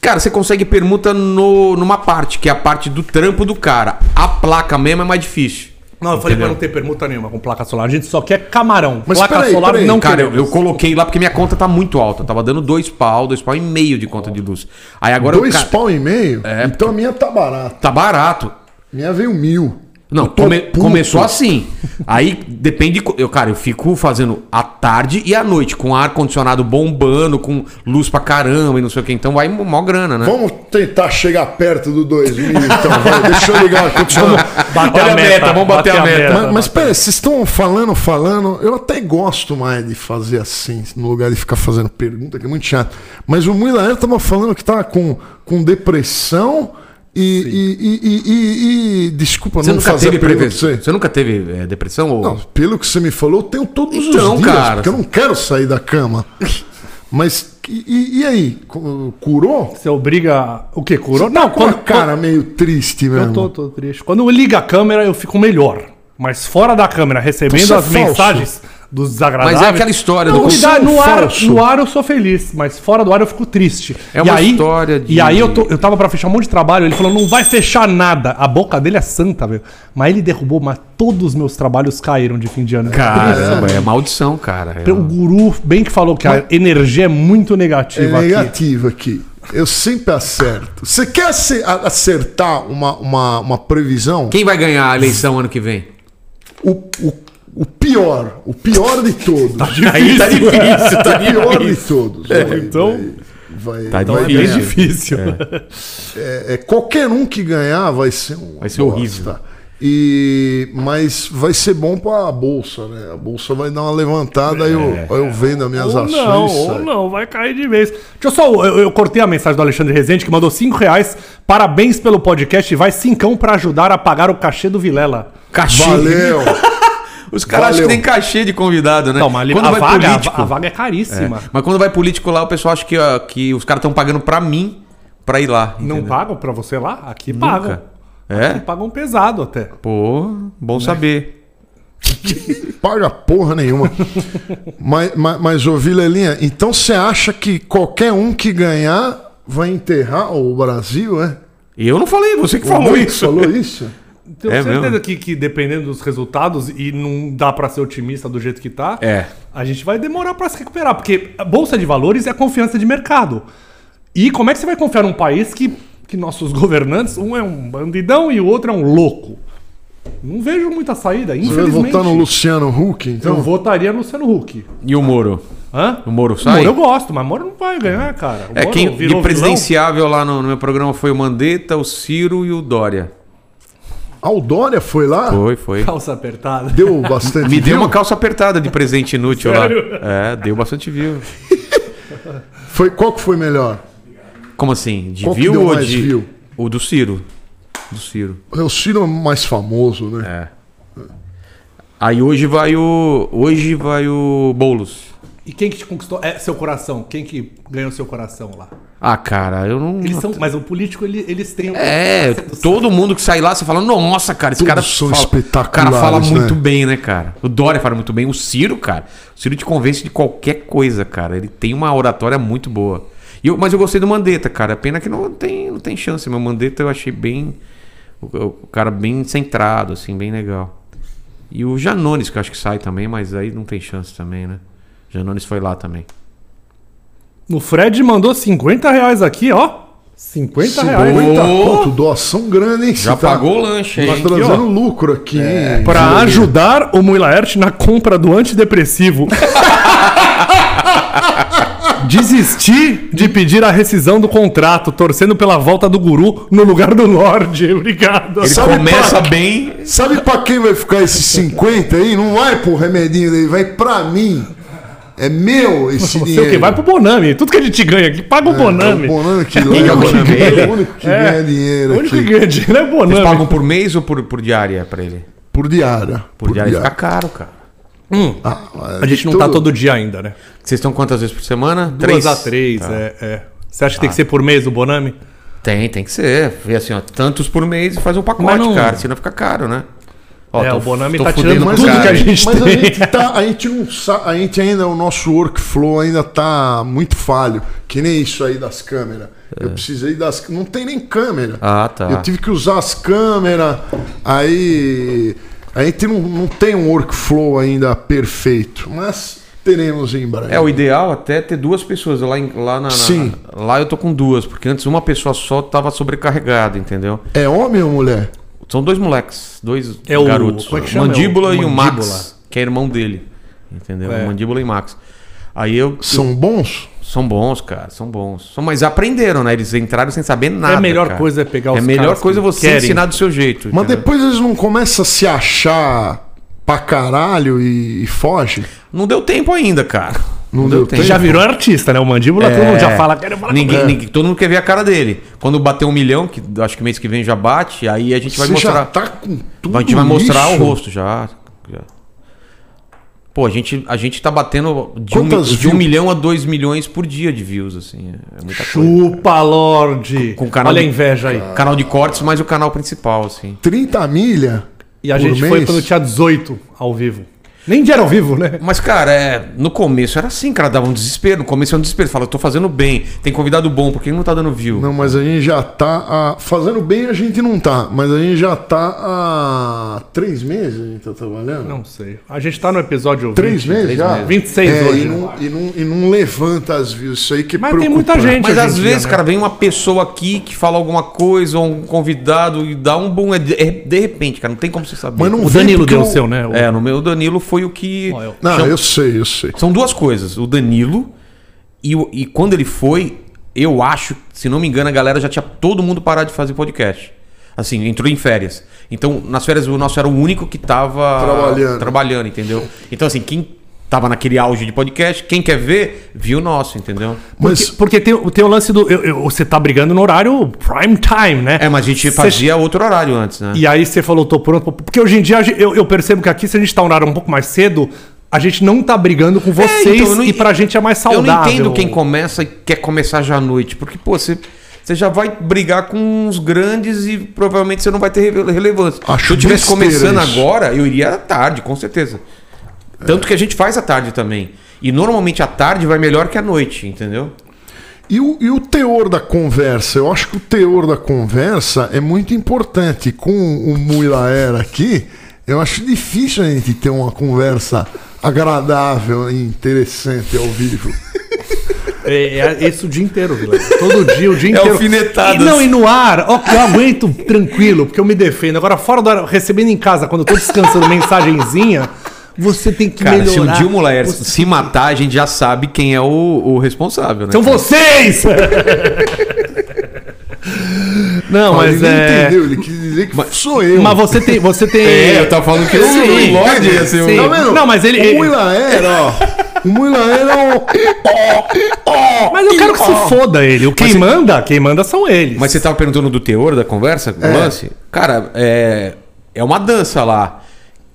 Cara, você consegue permuta no, numa parte, que é a parte do trampo do cara. A placa mesmo é mais difícil. Não, eu falei Entendeu? pra não ter permuta nenhuma com placa solar. A gente só quer camarão. Mas placa peraí, solar peraí, não Cara, eu, eu coloquei lá porque minha conta tá muito alta. Tava dando dois pau, dois pau e meio de conta de luz. Aí agora Dois eu, pau e meio? É, então a minha tá barata. tá barato. Minha veio mil. Não, come- começou assim. Aí depende. Eu, cara, eu fico fazendo a tarde e a noite, com ar condicionado bombando, com luz pra caramba e não sei o que. Então vai mó grana, né? Vamos tentar chegar perto do 2000, então. vai, (laughs) deixa eu ligar o ar-condicionado. Bater Olha a meta, vamos bater a meta. Mas, mas pera, vocês estão falando, falando. Eu até gosto mais de fazer assim, no lugar de ficar fazendo pergunta, que é muito chato. Mas o Muilaer tava falando que tava com, com depressão e, e, e, e- e- e- Desculpa, Você não nunca fazer teve prevenção? você. Você nunca teve é, depressão? Ou... Não, pelo que você me falou, eu tenho todos Então, os dias, cara. porque eu não quero sair da cama. (laughs) Mas e, e- aí? Cu- Curou? Você obriga. O quê? Curou? Não, Não, com a quando. cara meio triste mesmo. Eu tô, tô triste. Quando liga a câmera, eu fico melhor. Mas fora da câmera, recebendo Você é as falso. mensagens dos desagradáveis. Mas é aquela história Não, do- me dá- no, ar, falso. no ar eu sou feliz, mas fora do ar eu fico triste. É E uma aí- história de- E aí eu, tô, eu tava pra fechar um monte de trabalho, ele falou, não vai fechar nada. A boca dele é santa, velho. Mas ele derrubou, mas todos os meus trabalhos caíram de fim de ano. Caramba, é maldição, cara. É O guru bem que falou que a energia é muito É negativa aqui. aqui. Eu sempre acerto. Você quer acertar uma, uma, uma previsão? Quem vai ganhar a eleição ano que vem? O, o, o pior, o pior de todos. Aí tá difícil, tá o pior de difícil. todos. Vai, então- vai, Tá vai, É ganhar. bem difícil. É, é, qualquer um que ganhar vai ser um. Vai ser horrível. E, mas vai ser bom para a bolsa, né? A bolsa vai dar uma levantada, aí, eu, aí eu vendo as minhas Ou ações. não, ou não, vai cair de vez. Deixa eu só. Eu, eu cortei a mensagem do Alexandre Rezende, que mandou 5 reais. Parabéns pelo podcast e vai cincão pra ajudar a pagar o cachê do Vilela. Cachê. Valeu! (laughs) Os caras acham que tem cachê de convidado, né? Não, mas quando a, vai vaga, político. a, vaga é caríssima. É, Mas quando vai político lá, o pessoal acha que, ó, que os caras estão pagando pra mim pra ir lá. Não entendeu? pagam pra você lá? Aqui Nunca. pagam. É? Aqui pagam pesado até. Pô, bom saber. (laughs) Paga porra nenhuma. mas, mas, mas, ô Vilelinha, então você acha que qualquer um que ganhar vai enterrar o Brasil, é? Eu não falei, você que O falou isso. Falou isso? (laughs) Tenho É certeza mesmo? que, que dependendo dos resultados, e não dá pra ser otimista do jeito que tá, É. a gente vai demorar pra se recuperar. Porque a Bolsa de Valores é a confiança de mercado. E como é que você vai confiar num país que, que nossos (laughs) governantes, um é um bandidão e o outro é um louco? Não vejo muita saída, Você vai infelizmente. votar no Luciano Huck, Eu então? votaria no Luciano Huck. E o Moro? Hã? O Moro O sai? Moro eu gosto, mas Moro não vai ganhar, cara. O É, Moro quem virou de presidenciável lá no, no meu programa foi o Mandetta, o Ciro e o Dória. Ah, o Dória foi lá? Foi, foi. Calça apertada. Deu bastante (laughs) Me deu view? uma calça apertada de presente inútil Sério? lá. É, deu bastante view. (laughs) Foi, qual que foi melhor? Como assim? De Qual que view deu ou mais de. view? O do Ciro. Do Ciro. O Ciro é mais famoso, né? É. Aí hoje vai o. Hoje vai o Boulos. E quem que te conquistou? É seu coração. Quem que ganhou seu coração lá? Ah, cara, eu não. Eles são, mas o político, ele- eles têm. É, todo mundo que sai lá, você fala, nossa, cara, esse Todos cara são fala, espetaculares, O cara fala né? muito bem, né, cara? O Dória fala muito bem. O Ciro, cara, o Ciro te convence de qualquer coisa, cara. Ele tem uma oratória muito boa. E eu- mas eu gostei do Mandetta, cara. Pena que não tem, não tem chance. Mas o Mandetta eu achei bem. O, o cara bem centrado, assim, bem legal. E o Janones, que eu acho que sai também, mas aí não tem chance também, né? Janones foi lá também. O Fred mandou 50 reais aqui, ó. 50 reais. 50 Ô! conto, doação grande, hein? Já tá- pagou o lanche. Tá hein? trazendo ó. lucro aqui, hein? Pra Vilelinha? ajudar o Muilaert na compra do antidepressivo. (laughs) Desistir de pedir a rescisão do contrato, torcendo pela volta do guru no lugar do Lorde. (laughs) Obrigado. Ele Sabe começa pra- bem. Sabe pra quem vai ficar esses (laughs) 50 aí? Não vai pro remedinho dele, vai pra mim. É meu esse Você dinheiro. o quê? Vai pro Bonami. Tudo que a gente ganha aqui, paga o Bonami. É o Bonami que é o. Bonami? É o único que É. ganha dinheiro O único que aqui. ganha dinheiro é Eles Bonami. pagam por mês ou por, por diária pra ele? Por diária. Por, diária fica caro, cara. Ah, mas A gente não tudo- tá todo dia ainda, né? Vocês estão quantas vezes por semana? Duas a três, é, é. Você acha que tem que ser por mês o Bonami? Tem, tem que ser. Vê assim, ó, tantos por mês e faz um pacote, não- cara. Senão fica caro, né? Ó, É, tô- o Bonami tá tirando Mas, tudo a cara, que a gente, mas a tem. (laughs) gente tá, a gente não sabe, a gente ainda, o nosso workflow ainda tá muito falho. Que nem isso aí das câmeras. Eu precisei das. Não tem nem câmera. É. Ah, tá. Eu tive que usar as câmeras. Aí. A gente não, não tem um workflow ainda perfeito. Mas teremos em breve. É, o ideal até é ter duas pessoas. Lá, em- lá, na, na- Sim. lá eu tô com duas, porque antes uma pessoa só tava sobrecarregada, entendeu? É homem ou mulher? São dois moleques, dois É o- garotos. como é que chama? Mandíbula É o e o. Max, que é irmão dele. Entendeu? É. Mandíbula e Max. Aí eu. São bons? São bons, cara, são bons. São, mas aprenderam, né? Eles entraram sem saber nada. a melhor cara. coisa é pegar os É a melhor caras coisa que você querem. ensinar do seu jeito. Mas entendeu? depois eles não começam a se achar pra caralho e, e foge? Não deu tempo ainda, cara. Não deu tempo. Já virou artista, né? O Mandíbula, todo mundo já fala. Quero falar É. Ninguém, com- ninguém- todo mundo quer ver a cara dele. Quando bater um milhão, que acho que mês que vem já bate, aí a gente vai Você já mostrar. tá com tudo a gente vai mostrar isso? o rosto já. já. Pô, a gente, a gente tá batendo de um, de um milhão a dois milhões por dia de views, assim. É muita coisa. Chupa, Lorde. Com canal Olha a de- inveja aí. Canal de cortes, mas o canal principal, assim. 30 milha. E a por gente foi mês? quando tinha 18 ao vivo. Nem dia era ao vivo, né? Mas, cara, é, no começo era assim, cara, dava um desespero. No começo era um desespero. Fala, eu tô fazendo bem, tem convidado bom, por que não tá dando view? Não, mas a gente já tá. ah, fazendo bem a gente não tá, mas a gente já tá há três meses a gente tá trabalhando. Não sei. A gente tá no episódio 20. Três meses já? meses. 26 É, hoje. E não, e, não, e não levanta as views. Isso aí que é Mas tem muita gente. Mas às vezes, né? cara, vem uma pessoa aqui que fala alguma coisa, ou um convidado, e dá um bom. É de, é repente, cara, não tem como você saber. Mas não O Danilo porque deu o eu- seu, né? O- É, no meu Danilo foi o que. Eu- Não, eu sei, eu sei. São duas coisas. O Danilo, e, e quando ele foi, eu acho, se não me engano, a galera já tinha todo mundo parado de fazer podcast. Assim, entrou em férias. Então, nas férias, o nosso era o único que tava Trabalhando. trabalhando, entendeu? Então, assim, quem tava naquele auge de podcast, quem quer ver, viu o nosso, entendeu? Mas Porque, porque tem, tem o lance do. eu- eu- você tá brigando no horário prime time, né? É, mas a gente Cê- fazia outro horário antes, né? E aí você falou, tô pronto. Porque hoje em dia eu, eu percebo que aqui, se a gente tá um horário um pouco mais cedo, a gente não tá brigando com vocês então, eu não e pra gente é mais Eu saudável. não entendo quem começa e quer começar já à noite. Porque, pô, você, você já vai brigar com os grandes e provavelmente você não vai ter rele- relevância. Acho Se eu estivesse começando isso. agora, eu iria à tarde, com certeza. Tanto que a gente faz à tarde também. E normalmente à tarde vai melhor que à noite, entendeu? E o, e o teor da conversa? Eu acho que o teor da conversa é muito importante. Com o Muilaera aqui, eu acho difícil a gente ter uma conversa agradável e interessante ao vivo. É, é isso o dia inteiro, Vilela. Todo dia, o dia É inteiro. alfinetadas. E não, e no ar, ó, eu aguento tranquilo, porque eu me defendo. Agora, fora do ar, recebendo em casa, quando eu tô descansando (laughs) mensagenzinha, você tem que Cara, melhorar. se o Mulaer Você- se matar, a gente já sabe quem é o, o responsável, né? São vocês! (laughs) não, Mas mas ele é. entendeu, ele quis dizer que sou eu. Mas você tem. Você tem... (laughs) É, eu tava falando que o Sim, Lorde ia ser o-. Tá? Não, mas ele. O Muilaera, ó. O Muilaera é o. Ó, (laughs) Mas eu quero que se foda ele. O Quem você- manda, quem manda são eles. Mas você tava perguntando do teor da conversa, do lance? Cara, é, é uma dança lá.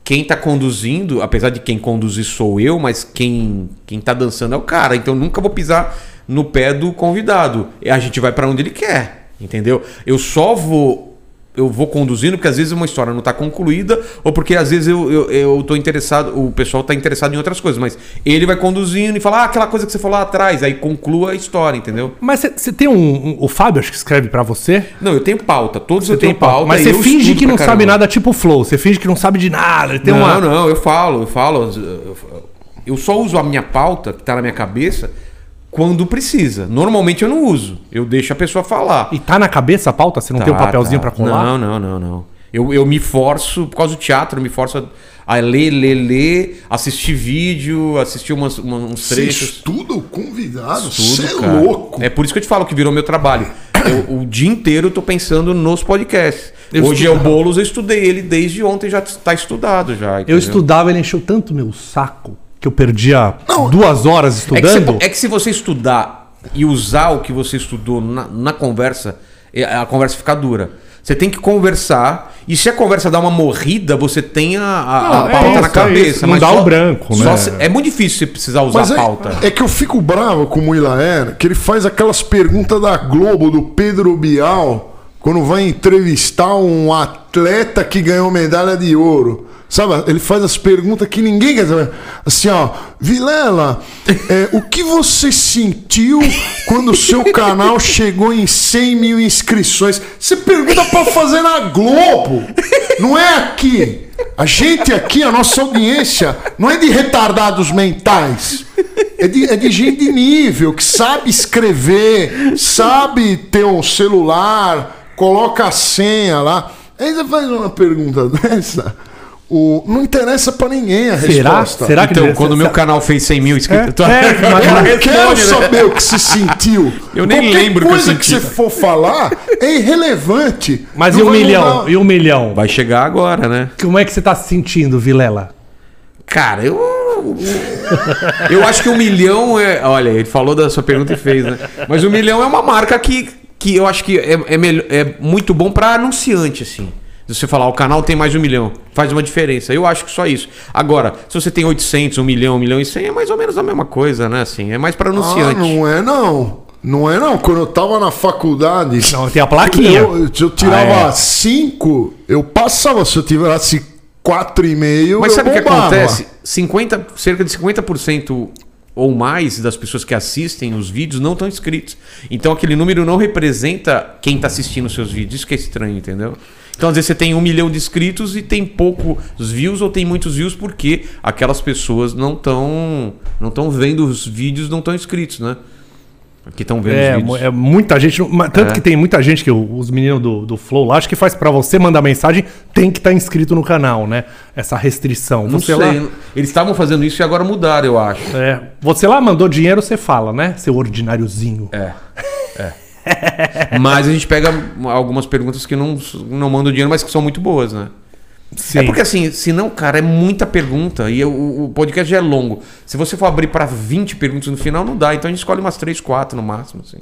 Quem tá conduzindo, apesar de quem conduzir sou eu, mas quem, quem tá dançando é o cara. Então nunca vou pisar no pé do convidado. A gente vai pra onde ele quer, entendeu? Eu só vou eu vou conduzindo porque às vezes uma história não tá concluída ou porque às vezes eu, eu, eu tô interessado, o pessoal tá interessado em outras coisas, mas ele vai conduzindo e fala ah, aquela coisa que você falou lá atrás, aí conclua a história, entendeu? Mas você- tem um, um- O Fábio, acho que escreve pra você. Não, eu tenho pauta, todos eu Tem tenho pauta. Mas você eu finge que não sabe nada, tipo o Flow. Você finge que não sabe de nada. Tem não, uma... não, eu falo, eu falo. eu- Eu só uso a minha pauta, que tá na minha cabeça, quando precisa. Normalmente eu não uso. Eu deixo a pessoa falar. E tá na cabeça a pauta? Você não tem um Tá, papelzinho tá. pra colar? Não, não, não, não. Eu, eu me forço, por causa do teatro, eu me forço a, a ler, ler, ler, assistir vídeo, assistir umas, uma- uns Você trechos. estuda o convidado? Tudo, Você é cara. louco. É por isso que eu te falo que virou meu trabalho. (coughs) Eu, o dia inteiro eu tô pensando nos podcasts. Eu Hoje é o estudava. Boulos, eu estudei ele desde ontem, já tá estudado já. Eu entendeu? estudava, ele encheu tanto meu saco que eu perdia Não, duas horas É que, estudando. é que se você estudar e usar o que você estudou na, na conversa, é- a conversa fica dura. Você tem que conversar, e se a conversa dá uma morrida, você tem a, a, Não, a é pauta isso, na é cabeça. isso. Não dá o branco, só né? se- é muito difícil você precisar usar Mas a é, pauta. é que eu fico bravo com o Muilaer, que ele faz aquelas perguntas da Globo, do Pedro Bial, quando vai entrevistar um atleta que ganhou medalha de ouro. Sabe, ele faz as perguntas que ninguém quer saber. Assim, ó, Vilela, é, o que você sentiu quando o seu canal chegou em 100 mil inscrições? Você pergunta pra fazer na Globo, não é aqui. A gente aqui, a nossa audiência, não é de retardados mentais. É de, é de gente de nível, que sabe escrever, sabe ter um celular, coloca a senha lá. Aí você faz uma pergunta (laughs) dessa, o, não interessa pra ninguém a Será? resposta. Será que Então, deve- quando o meu canal fez 100 mil inscritos, É, eu tô- é, Eu mas- quero né? saber o que se sentiu. Eu nem Qualquer lembro o que eu coisa que, senti. você for falar é irrelevante. Mas Não e um milhão? mudar. E um milhão? Vai chegar agora, né? Como é que você tá se sentindo, Vilela? Cara, eu. Eu acho que um milhão é. Olha, ele falou da sua pergunta e fez, né? Mas um milhão é uma marca que, que eu acho que é, é, melhor- é muito bom pra anunciante, assim. Se você falar, o canal tem mais de um milhão, faz uma diferença. Eu acho que só isso. Agora, se você tem 800, 1 milhão, 1 milhão e 100, é mais ou menos a mesma coisa, né? Assim, é mais pra Ah, anunciante. não é não. Não é não. Quando eu tava na faculdade. Não, tem a plaquinha. Eu, se eu tirava Ah, é. 5, eu passava. Se eu tivesse 4,5, Mas eu sabe o que acontece? 50, cerca de 50% ou mais das pessoas que assistem os vídeos não estão inscritos. Então aquele número não representa quem está assistindo os seus vídeos. Isso que é estranho, entendeu? Então às vezes você tem um milhão de inscritos e tem poucos views ou tem muitos views porque aquelas pessoas não estão não estão vendo os vídeos, não estão inscritos, né? Que estão vendo É, os vídeos. é muita gente. Tanto É. que tem muita gente que os meninos do, do Flow lá, acho que faz pra você mandar mensagem, tem que estar inscrito no canal, né? Essa restrição. Não você sei. lá. Eles estavam fazendo isso e agora mudaram, eu acho. É, você lá mandou dinheiro, você fala, né? Seu ordináriozinho. É. É. Mas a gente pega algumas perguntas que não, não mandam dinheiro, mas que são muito boas, né? Sim. É porque assim, senão, cara, é muita pergunta e o, o podcast já é longo. Se você for abrir pra 20 perguntas no final, não dá. Então a gente escolhe umas 3, 4 no máximo, assim.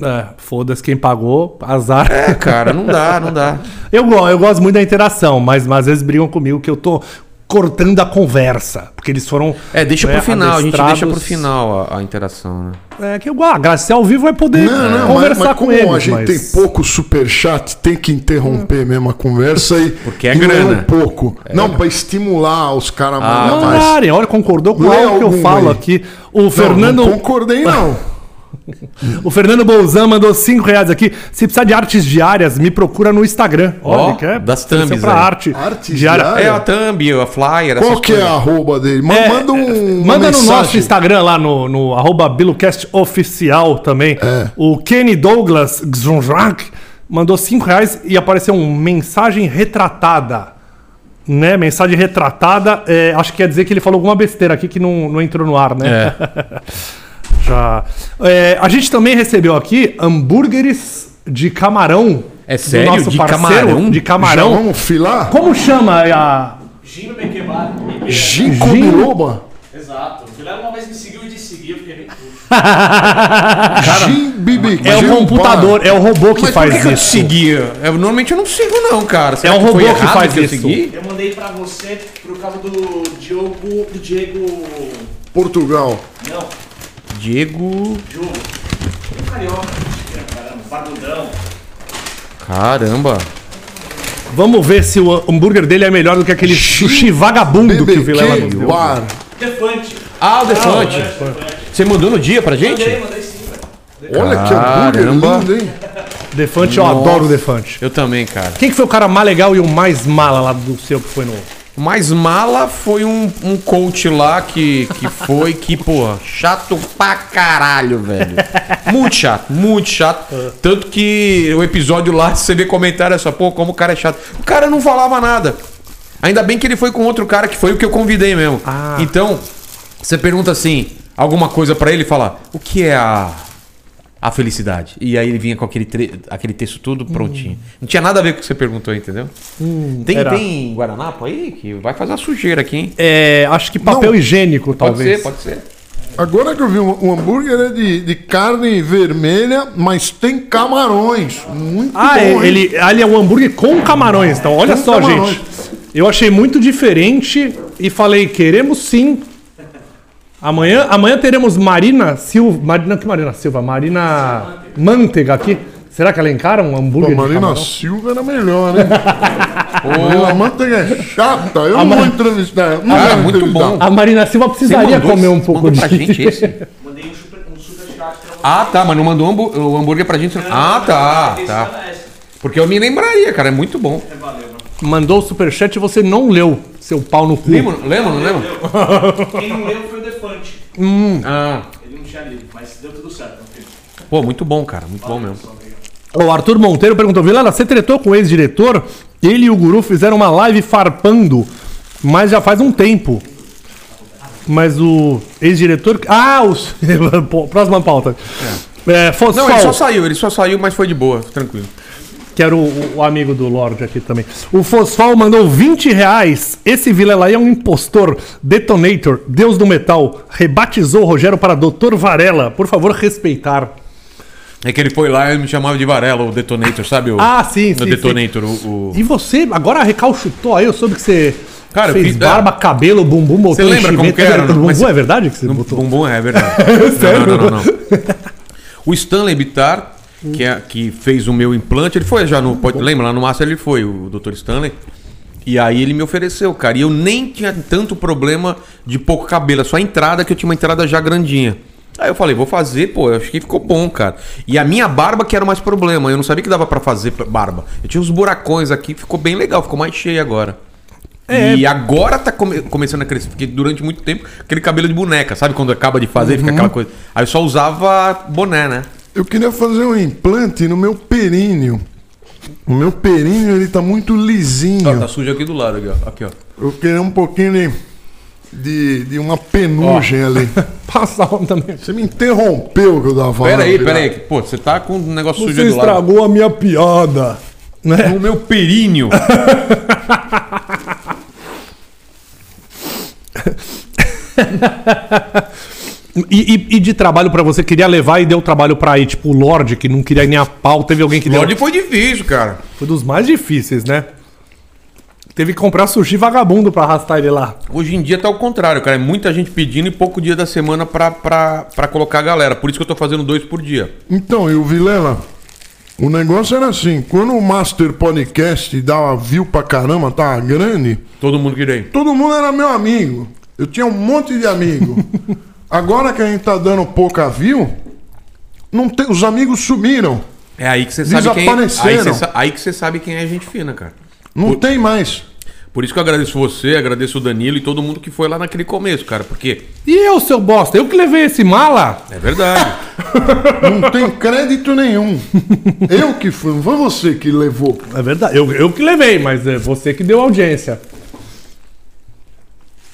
É, Foda-se quem pagou, azar. É, cara, não dá, não dá. (laughs) Eu, eu gosto muito da interação, mas, mas às vezes brigam comigo que eu tô cortando a conversa. Porque eles foram. É, deixa pro é, final, a gente deixa pro final a, a interação, né? É que igual, a Graça ao vivo vai poder Não, não, mas, conversar mas com como eles. a gente mas... tem pouco superchat, tem que interromper mesmo a conversa e. Porque é e não grana. um pouco. Não, pra estimular os caras a Ah, mandar mais. Mandarem, olha, concordou com Lê algo que eu falo aí. aqui. O Não, Fernando. não concordei, não. (laughs) (laughs) O Fernando Bolzan mandou 5 reais aqui. Se precisar de artes diárias, me procura no Instagram. Ó, que é das thumbs pra aí. arte. Artes diária. diárias? É a thumb, a flyer, Qual que é coisas. a arroba dele? Ma- É, manda um. uma Manda no nosso Instagram lá no, no arroba BiloCast oficial também. É. O Kenny Douglas Gzonjak mandou 5 reais e apareceu um mensagem retratada. Né? Mensagem retratada. é, acho que quer dizer que ele falou alguma besteira aqui que não, não entrou no ar, né? (laughs) Já. É, a gente também recebeu aqui hambúrgueres de camarão. É do sério? De camarão? De Já camarão. vamos filar? Como chama a. Gino Bequebar. Gin- biloba? Exato. O Vilela uma vez me seguiu e eu bem puto. (laughs) Gin bibi. É o computador, é o robô que Mas faz por que, que eu te isso. seguia? Eu, normalmente eu não sigo, não, cara. Será É um que foi robô que errado faz eu isso. segui? Eu mandei pra você por causa do Diogo. Do Diego. Portugal. Não, Diego. Diogo. Um carioca. Caramba, barbudão. Caramba. Vamos ver se o hambúrguer dele é melhor do que aquele sushi vagabundo que o Vilela nos deu. Bar. Defante. Ah, o Defante. Você mandou no dia pra gente? Mandei, mandei sim, velho. Olha que hambúrguer lindo, hein? Defante, eu adoro o Defante. Eu também, cara. Quem que foi o cara mais legal e o mais mala lá do seu que foi no. Mais mala foi um, um coach lá que, que foi que, porra, chato pra caralho, velho. Muito chato, muito chato. Tanto que o episódio lá, (laughs) você vê comentário, é só, pô, como o cara é chato. O cara não falava nada. Ainda bem que ele foi com outro cara que foi o que eu convidei mesmo. Ah. Então, você pergunta assim, alguma coisa pra ele e fala, o que é a, a felicidade? E aí ele vinha com aquele, tre- aquele texto tudo prontinho. Não tinha nada a ver com o que você perguntou, entendeu? tem, era. tem Guaranapo aí que vai fazer uma sujeira aqui, hein? É, acho que papel higiênico, Pode talvez. ser, pode ser. Agora que eu vi, o o hambúrguer é de, de carne vermelha, mas tem camarões. Muito Ah, bom, é, hein? ele, ali é um hambúrguer com camarões. Então, olha Com só, camarões. gente. Eu achei muito diferente e falei, queremos sim. Amanhã, amanhã teremos Marina Silva. Marina, que Marina Silva? Marina Manteiga aqui. Será que ela encara um Pô, hambúrguer a Marina? Silva era melhor, né? (laughs) Marina Manteiga é chata. Eu não vou entrevistar. Não Cara, quero muito entrevistar. bom. A Marina Silva precisaria mandou comer um pouco pra de... gente esse? (laughs) Mandei um super, um super chat pra você. Ah, tá, mas não mandou o hambúrguer pra gente. Ah, tá, tá. Porque eu me lembraria, cara, é muito bom. Mandou o superchat e você não leu, seu pau no cu. Lembra, lembra, não lembra? Quem não leu foi o Defante. Ah, Ele não tinha lido, mas deu tudo certo. pô, muito bom, cara, muito bom mesmo. O Arthur Monteiro perguntou: Vilela, você tretou com o ex-diretor? Ele e o Guru fizeram uma live farpando, mas já faz um tempo. Mas o ex-diretor. Ah, os... (laughs) Próxima pauta. É, Fosfal, Não, ele só saiu, ele só saiu, mas foi de boa, tranquilo. Que era o, o amigo do Lorde aqui também. O Fosfal mandou 20 reais. Esse Vilela aí é um impostor. Detonator, Deus do Metal. Rebatizou o Rogério para Dr. Varela. Por favor, respeitar. É que ele foi lá e me chamava de Varela, o Detonator, sabe? O, Ah, sim, o sim, Detonator, o- o... E você agora recalchutou aí, eu soube que você Cara, fez fiz- barba, cabelo, bumbum, botou Você lembra como que era, É, não? bumbum Mas- é verdade que você No botou? bumbum é verdade. Sério? (laughs) Não, não, não, não. O Stanley Bittar, que, é, que fez o meu implante, ele foi já no. Pode, lembra? Lá no Master ele foi, o Dr. Stanley. E aí ele me ofereceu, cara. E eu nem tinha tanto problema de pouco cabelo, só a entrada que eu tinha uma entrada já grandinha. Aí eu falei, vou fazer, pô, eu acho que ficou bom, cara. E a minha barba que era o mais problema, eu não sabia que dava pra fazer barba. Eu tinha uns buracões aqui, ficou bem legal, ficou mais cheio agora. É. E agora tá come- começando a crescer, porque durante muito tempo, aquele cabelo de boneca, sabe? Quando acaba de fazer, Uhum. fica aquela coisa. Aí eu só usava boné, né? Eu queria fazer um implante no meu períneo. O meu períneo, ele tá muito lisinho. Ó, tá sujo aqui do lado, aqui, ó. Aqui, ó. Eu queria um pouquinho de, de, de uma penugem ali. (laughs) Passa um também. Você me interrompeu o que eu tava falando. Pera aí, pera aí. Pô, você tá com um negócio sujo Você aí do lado. estragou a minha piada. Né? No meu períneo. (laughs) E, e- e de trabalho pra você, queria levar e deu trabalho pra ir, tipo o Lorde, que não queria ir nem a pau. Teve alguém que deu. Lorde foi difícil, cara. Foi dos mais difíceis, né? Teve que comprar sushi vagabundo pra arrastar ele lá. Hoje em dia tá ao contrário, cara. É muita gente pedindo e pouco dia da semana pra, pra, pra colocar a galera. Por isso que eu tô fazendo dois por dia. Então, e o Vilela, o negócio era assim, quando o Master Podcast dava view pra caramba, tava grande, Todo mundo queria ir. todo mundo era meu amigo. Eu tinha um monte de amigo. (laughs) Agora que a gente tá dando pouca view, não tem, os amigos sumiram. É aí que você sabe quem aí, Desapareceram. você aí que você sabe quem é gente fina, cara. Não tem mais. Por isso que eu agradeço você, agradeço o Danilo e todo mundo que foi lá naquele começo, cara. Porque E eu, seu bosta? Eu que levei esse mala? é verdade. (laughs) Não tem crédito nenhum. Eu que fui, não foi você que levou. É verdade. Eu, eu que levei, mas é você que deu audiência.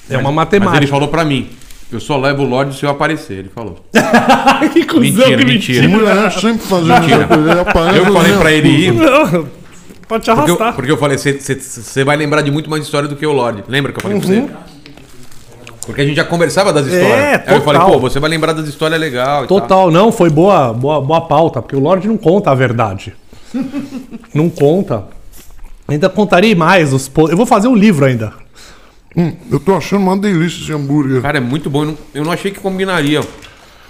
É uma Mas ele matemática. falou pra mim. Eu só levo o Lorde se eu aparecer, ele falou. (laughs) que cuzão, Mentira, que mentira. Mulher sempre fazendo ele aparece Eu falei pra ele ir. Não, Pode te Porque eu, arrastar. porque eu falei, você vai lembrar de muito mais história do que o Lorde. Lembra que eu falei pra você? Porque a gente já conversava das histórias. É, Aí eu falei, total. pô, você vai lembrar das histórias legais. e tal. Total, não, foi boa, boa, boa pauta, porque o Lorde não conta a verdade. não conta. Ainda contarei mais os po- Eu vou fazer um livro ainda. Hum, eu tô achando uma delícia esse hambúrguer. Cara, é muito bom. Eu não, eu não achei que combinaria.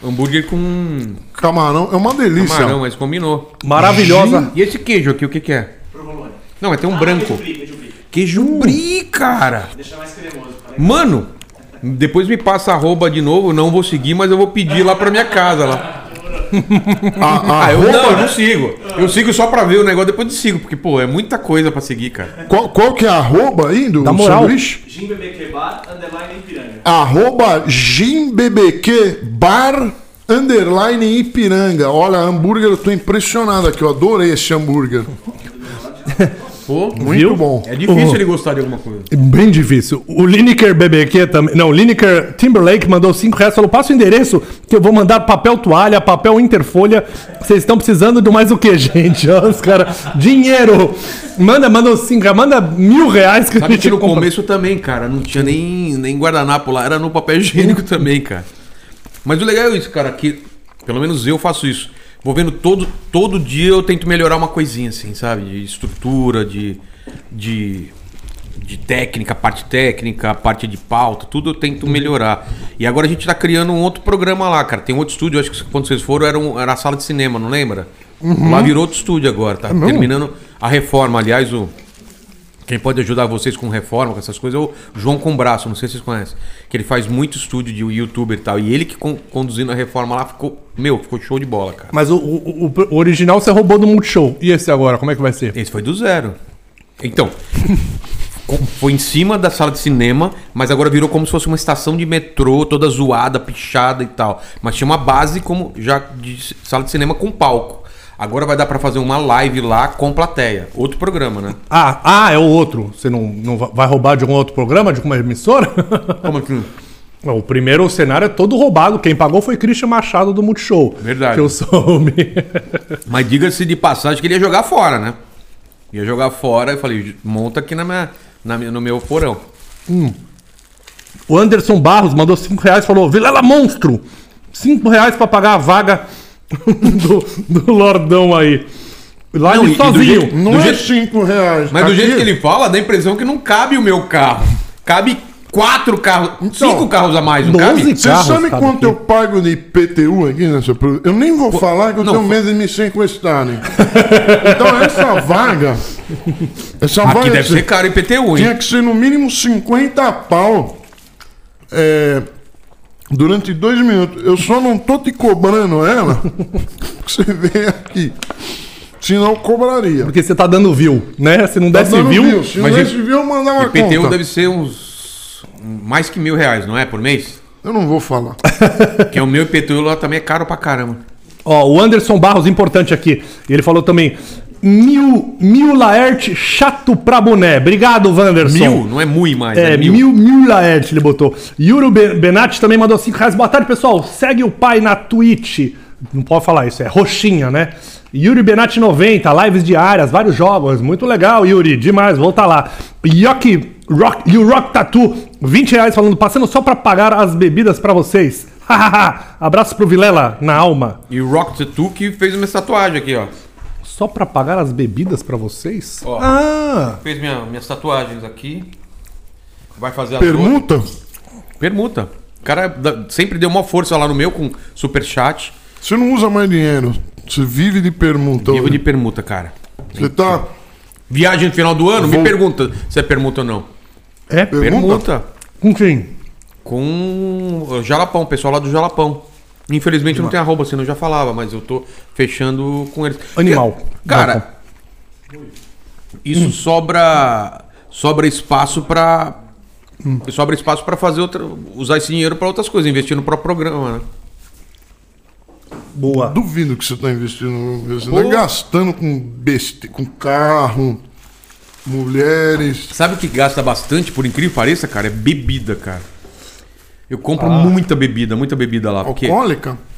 Hambúrguer com Camarão é uma delícia. camarão, mas combinou. Maravilhosa. E esse queijo aqui, o que que é? Provolone. Não, é tem um branco. Queijo brie, queijo brie. Queijo brie, cara. Deixa mais cremoso. Mano, depois me passa arroba de novo. Não vou seguir, mas eu vou pedir lá pra minha casa lá. A- (laughs) Ah, eu arroba- não, eu não sigo. Eu sigo só pra ver o negócio, depois eu sigo. Porque, pô, é muita coisa pra seguir, cara. Qual, qual que é a arroba aí do Dá moral. sanduíche? Jim BBQ Bar, underline Ipiranga. Arroba GimBBQ Bar Underline Ipiranga. Olha, hambúrguer, eu tô impressionado aqui. Eu adorei esse hambúrguer. (laughs) Pô, Muito Viu? bom. é difícil ele gostar de alguma coisa. Bem difícil. O Lineker BBQ também. Não, o Lineker Timberlake mandou 5 reais. Falou: passa o endereço que eu vou mandar papel toalha, papel interfolha. Vocês estão precisando do mais o que, (laughs) gente? Ó, os caras. Dinheiro! Manda, manda 5 manda mil reais que a Sabe gente que no compra. começo também, cara, não tinha nem, nem guardanapo lá, era no papel higiênico também, cara. Mas o legal é isso, cara, que pelo menos eu faço isso. Vou vendo todo, todo dia eu tento melhorar uma coisinha, assim, sabe? De estrutura, de, de, de técnica, parte técnica, parte de pauta, tudo eu tento melhorar. E agora a gente tá criando um outro programa lá, cara. Tem outro estúdio, acho que quando vocês foram era, um- era a sala de cinema, não lembra? Lá virou outro estúdio agora, tá terminando a reforma. Aliás, o, quem pode ajudar vocês com reforma, com essas coisas, é o João Combraço, não sei se vocês conhecem. Que ele faz muito estúdio de youtuber e tal. E ele que con- conduzindo a reforma lá ficou. Meu, ficou show de bola, cara. Mas o, o- o- o original você roubou do Multishow. E esse agora, como é que vai ser? Esse foi do zero. Então. (laughs) com- Foi em cima da sala de cinema, mas agora virou como se fosse uma estação de metrô, toda zoada, pichada e tal. Mas tinha uma base como já de sala de cinema com palco. Agora vai dar pra fazer uma live lá com plateia. Outro programa, né? Ah, ah, é o outro. Você não, não va- vai roubar de algum outro programa, de alguma emissora? (laughs) Como assim? O primeiro cenário é todo roubado. Quem pagou foi Christian Machado do Multishow. Verdade. Que eu soube. (laughs) Mas diga-se de passagem que ele ia jogar fora, né? Ia jogar fora, eu falei, monta aqui na minha, na minha- no meu porão. O Anderson Barros mandou 5 reais e falou: Vilela Monstro! 5 reais pra pagar a vaga (laughs) do, do Lordão aí. Lá Não, ele do sozinho. jeito- Não Do é jeito- 5 reais. Mas do Aqui- jeito que ele fala, dá a impressão que não cabe o meu carro. Cabe quatro carros, Então, cinco carros a mais, não 12 cabe? Você carros, sabe cara, quanto aqui. eu pago de IPTU aqui nessa Eu nem vou falar que eu não, tenho medo de me sequestrarem. então essa vaga. Essa Aqui vaga deve ser caro IPTU, tinha hein? que ser no mínimo 50 pau. É, durante dois minutos. Eu só não tô te cobrando ela. (laughs) porque você vem aqui. Senão eu cobraria. Porque você tá dando view, né? Se não desse Tá dando view. view. Se mas não desse view, eu mandava IPTU conta. deve ser uns. mais que mil reais, não é? Por mês? Eu não vou falar. (laughs) Porque o meu IPTU lá também é caro pra caramba. Ó, o Anderson Barros, importante aqui. Ele falou também: Mil, mil Laerte chato pra boné. Obrigado, Wanderson. Mil? Não é mui mais, É, é, mil, mil. mil Laerte ele botou. Yuro Be- Benatti também mandou 5 reais. Boa tarde, pessoal. Segue o pai na Twitch. Não pode falar isso, é roxinha, né? Yuri Benatti 90, lives diárias, vários jogos. Muito legal, Yuri. Demais, volta lá. Yoki Rock, You Rock Tattoo, 20 reais falando, passando só pra pagar as bebidas pra vocês. (laughs) Abraço pro Vilela na alma. E o Rock Tattoo que fez uma tatuagem aqui, ó. Só pra pagar as bebidas pra vocês? Ó. Ah! Fez minha- minhas tatuagens aqui. Vai fazer as Permuta? outras. Permuta. O cara sempre deu uma força lá no meu com superchat. Você não usa mais dinheiro. Você vive de permuta. Vivo de permuta, cara. Você tá. Viagem no final do ano, me Vou- pergunta se é permuta ou não. É? Permuta? Permuta. Com quem? Com o Jalapão, o pessoal lá do Jalapão. Infelizmente não tem arroba, senão eu já falava, mas eu tô fechando com eles. Animal. Cara, isso sobra sobra espaço pra sobra espaço para fazer outra usar esse dinheiro pra outras coisas, investir no próprio programa, né? Boa. Duvido que você tá investindo. Você tá gastando com beste, com carro, mulheres. Sabe o que gasta bastante, por incrível que pareça, cara? É bebida, cara. Eu compro Ah. muita bebida, muita bebida lá. Porque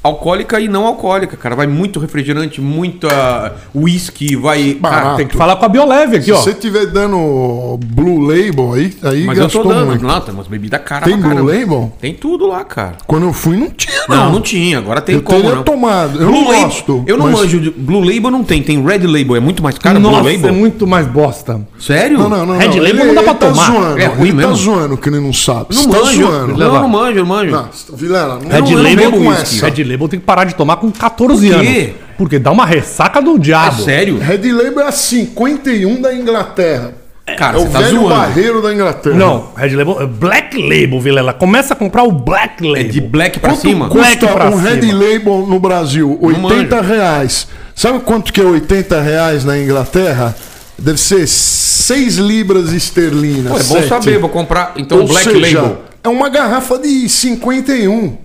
Alcoólica? e não alcoólica, cara. Vai muito refrigerante, muita whisky, vai. Barato. Cara, Tem que falar com a Bioleve aqui, Se ó. você tiver dando Blue Label aí, aí mas eu tô gastou dando. muito. Não, tem umas bebidas caras Tem Blue. Label? Tem tudo lá, cara. Quando eu fui, não tinha, Não, não. não tinha. Agora tem eu como, teria não. tomado. Eu Blue não Label- gosto. Eu não mas- manjo. de- Blue Label não tem. Tem Red Label. É muito mais caro Nossa, Blue Label. é muito mais bosta. Sério? Não, não, não. Red não. Label Ele- não dá pra tá tomar. Zoando. É ruim ele mesmo? tá zoando que ele não sabe. Não tá manjo. zoando. Não, não manjo, manjo. Não, Vilela, não, Red não, não Label com essa. Red Label tem que parar de tomar com 14 Por anos. quê? Porque dá uma ressaca do É diabo. sério? Red Label é a 51 da Inglaterra. Cara, é o tá velho zoando. barreiro da Inglaterra. Não, Red Label. é Black Label, Vilela. Começa a comprar o Black Label. É de black pra Quanto cima? Black custa pra um Red cima. Label no Brasil? 80 reais. Sabe quanto que é 80 reais na Inglaterra? Deve ser 6 libras esterlinas. Pô, é bom sete. saber. Vou comprar. Então, Ou Black seja, Label. é uma garrafa de 51.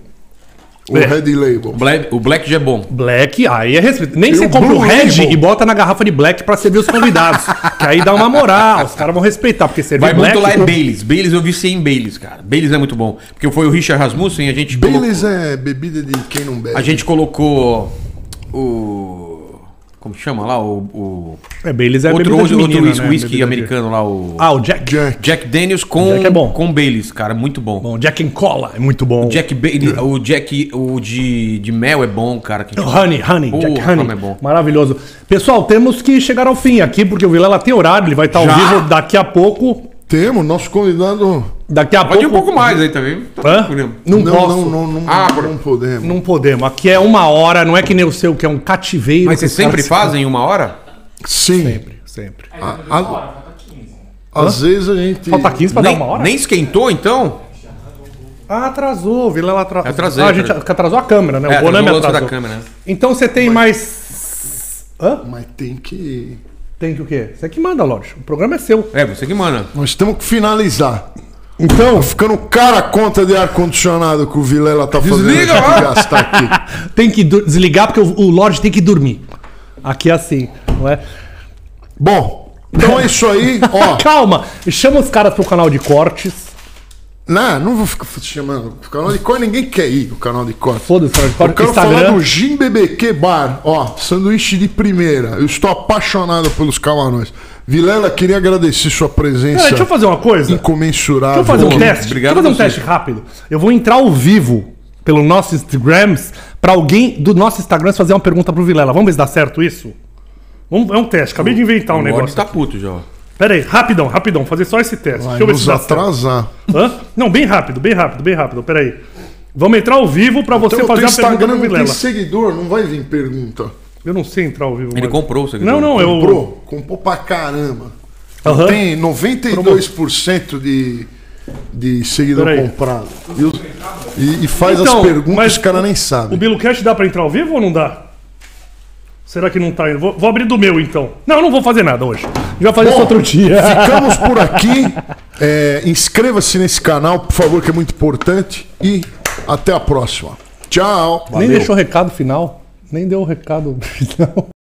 O É. Red Label. Black, o Black já é bom. Black, aí é respeito. Nem E você o compra o Blue Red Label? e bota na garrafa de Black pra servir os convidados. que aí dá uma moral, os caras vão respeitar, porque servir Vai Black... muito lá em Baileys. Baileys eu vi sem Baileys, cara. Baileys é muito bom. Porque foi o Richard Rasmussen, a gente colocou, Baileys é bebida de quem não bebe. a gente colocou o como chama lá o, o É, Baileys é outro outro menina, whisky, né? whisky americano lá o Ah, o Jack. Jack. Jack Daniels com Jack é bom. com Baileys, cara, muito bom. Bom, Jack and Cola é muito bom. Jack Bailey, o Jack o de, de mel é bom, cara. que Honey, honey, Porra, Jack Honey. é bom. Maravilhoso. Pessoal, temos que chegar ao fim aqui, porque o Vilela tem horário, ele vai estar ao Já? vivo daqui a pouco. Temos, nosso convidado. Daqui a Pode ir pouco. um pouco mais aí também. Tá Hã? Não, Não, posso. não, não, não, Ah, não podemos. Não podemos. Aqui é uma hora, não é que nem o seu, que é um cativeiro. Mas vocês sempre fazem uma hora? Sim. Sempre, sempre. A- a- às vezes a gente. Falta 15 pra Nem, dar uma hora? nem esquentou então? Ah, atrasou. Vilela atrasou. Atrasei, Ah, a gente atrasei. atrasou a câmera, né? É, o Bonami atrasou o lance atrasou. da câmera, né? Então você tem mais. Hã? Mas tem que. Tem que o quê? Você que manda, lógico. O programa é seu. É, você que manda. Nós temos que finalizar. Então, tá ficando cara a conta de ar-condicionado que o Vilela tá fazendo Desliga lá. gastar aqui. (laughs) Tem que desligar porque o, o Lorde tem que dormir. Aqui é assim, não é? Bom, então é isso aí. (laughs) Ó, Calma, chama os caras pro canal de cortes. Não, não vou ficar chamando. O canal de corte, ninguém quer ir. O canal de corte. Foda-se, canal de Eu cortes. quero falar do Jim BBQ Bar. Ó, sanduíche de primeira. Eu estou apaixonado pelos camarões. Vilela, queria agradecer sua presença Pera, deixa eu fazer uma coisa. incomensurável. Deixa eu fazer um Bom, teste. obrigado Deixa eu fazer um você. teste rápido. Eu vou entrar ao vivo pelo nosso Instagrams pra alguém do nosso Instagram fazer uma pergunta pro Vilela. Vamos ver se dá certo isso? Vamos, é um teste. Acabei de inventar um O negócio. tá puto já. ó. Pera aí, rapidão, rapidão. Fazer só esse teste. Vai Deixa eu ver nos se dá certo. atrasar. Hã? Não, bem rápido, bem rápido, bem rápido. Pera aí. Vamos entrar ao vivo pra você Então, o fazer a pergunta Instagram não tem Vilela. seguidor, não vai vir pergunta. Eu não sei entrar ao vivo. Ele mas- comprou o seguidor. Não, não, eu. Comprou? Comprou pra caramba. Aham. Tem 92% de, de seguidor Peraí. comprado. E, os- e- e faz Então, as perguntas mas que os caras nem O sabem. Bilocast dá pra entrar ao vivo ou não dá? Será que não tá indo? Vou, vou abrir do meu então. Não, não vou fazer nada hoje. Vai fazer isso outro dia. Ficamos por aqui. (laughs) É, Inscreva-se nesse canal, por favor, que é muito importante. E até a próxima. Tchau. Nem deixou recado final. Nem deu o recado (laughs) final.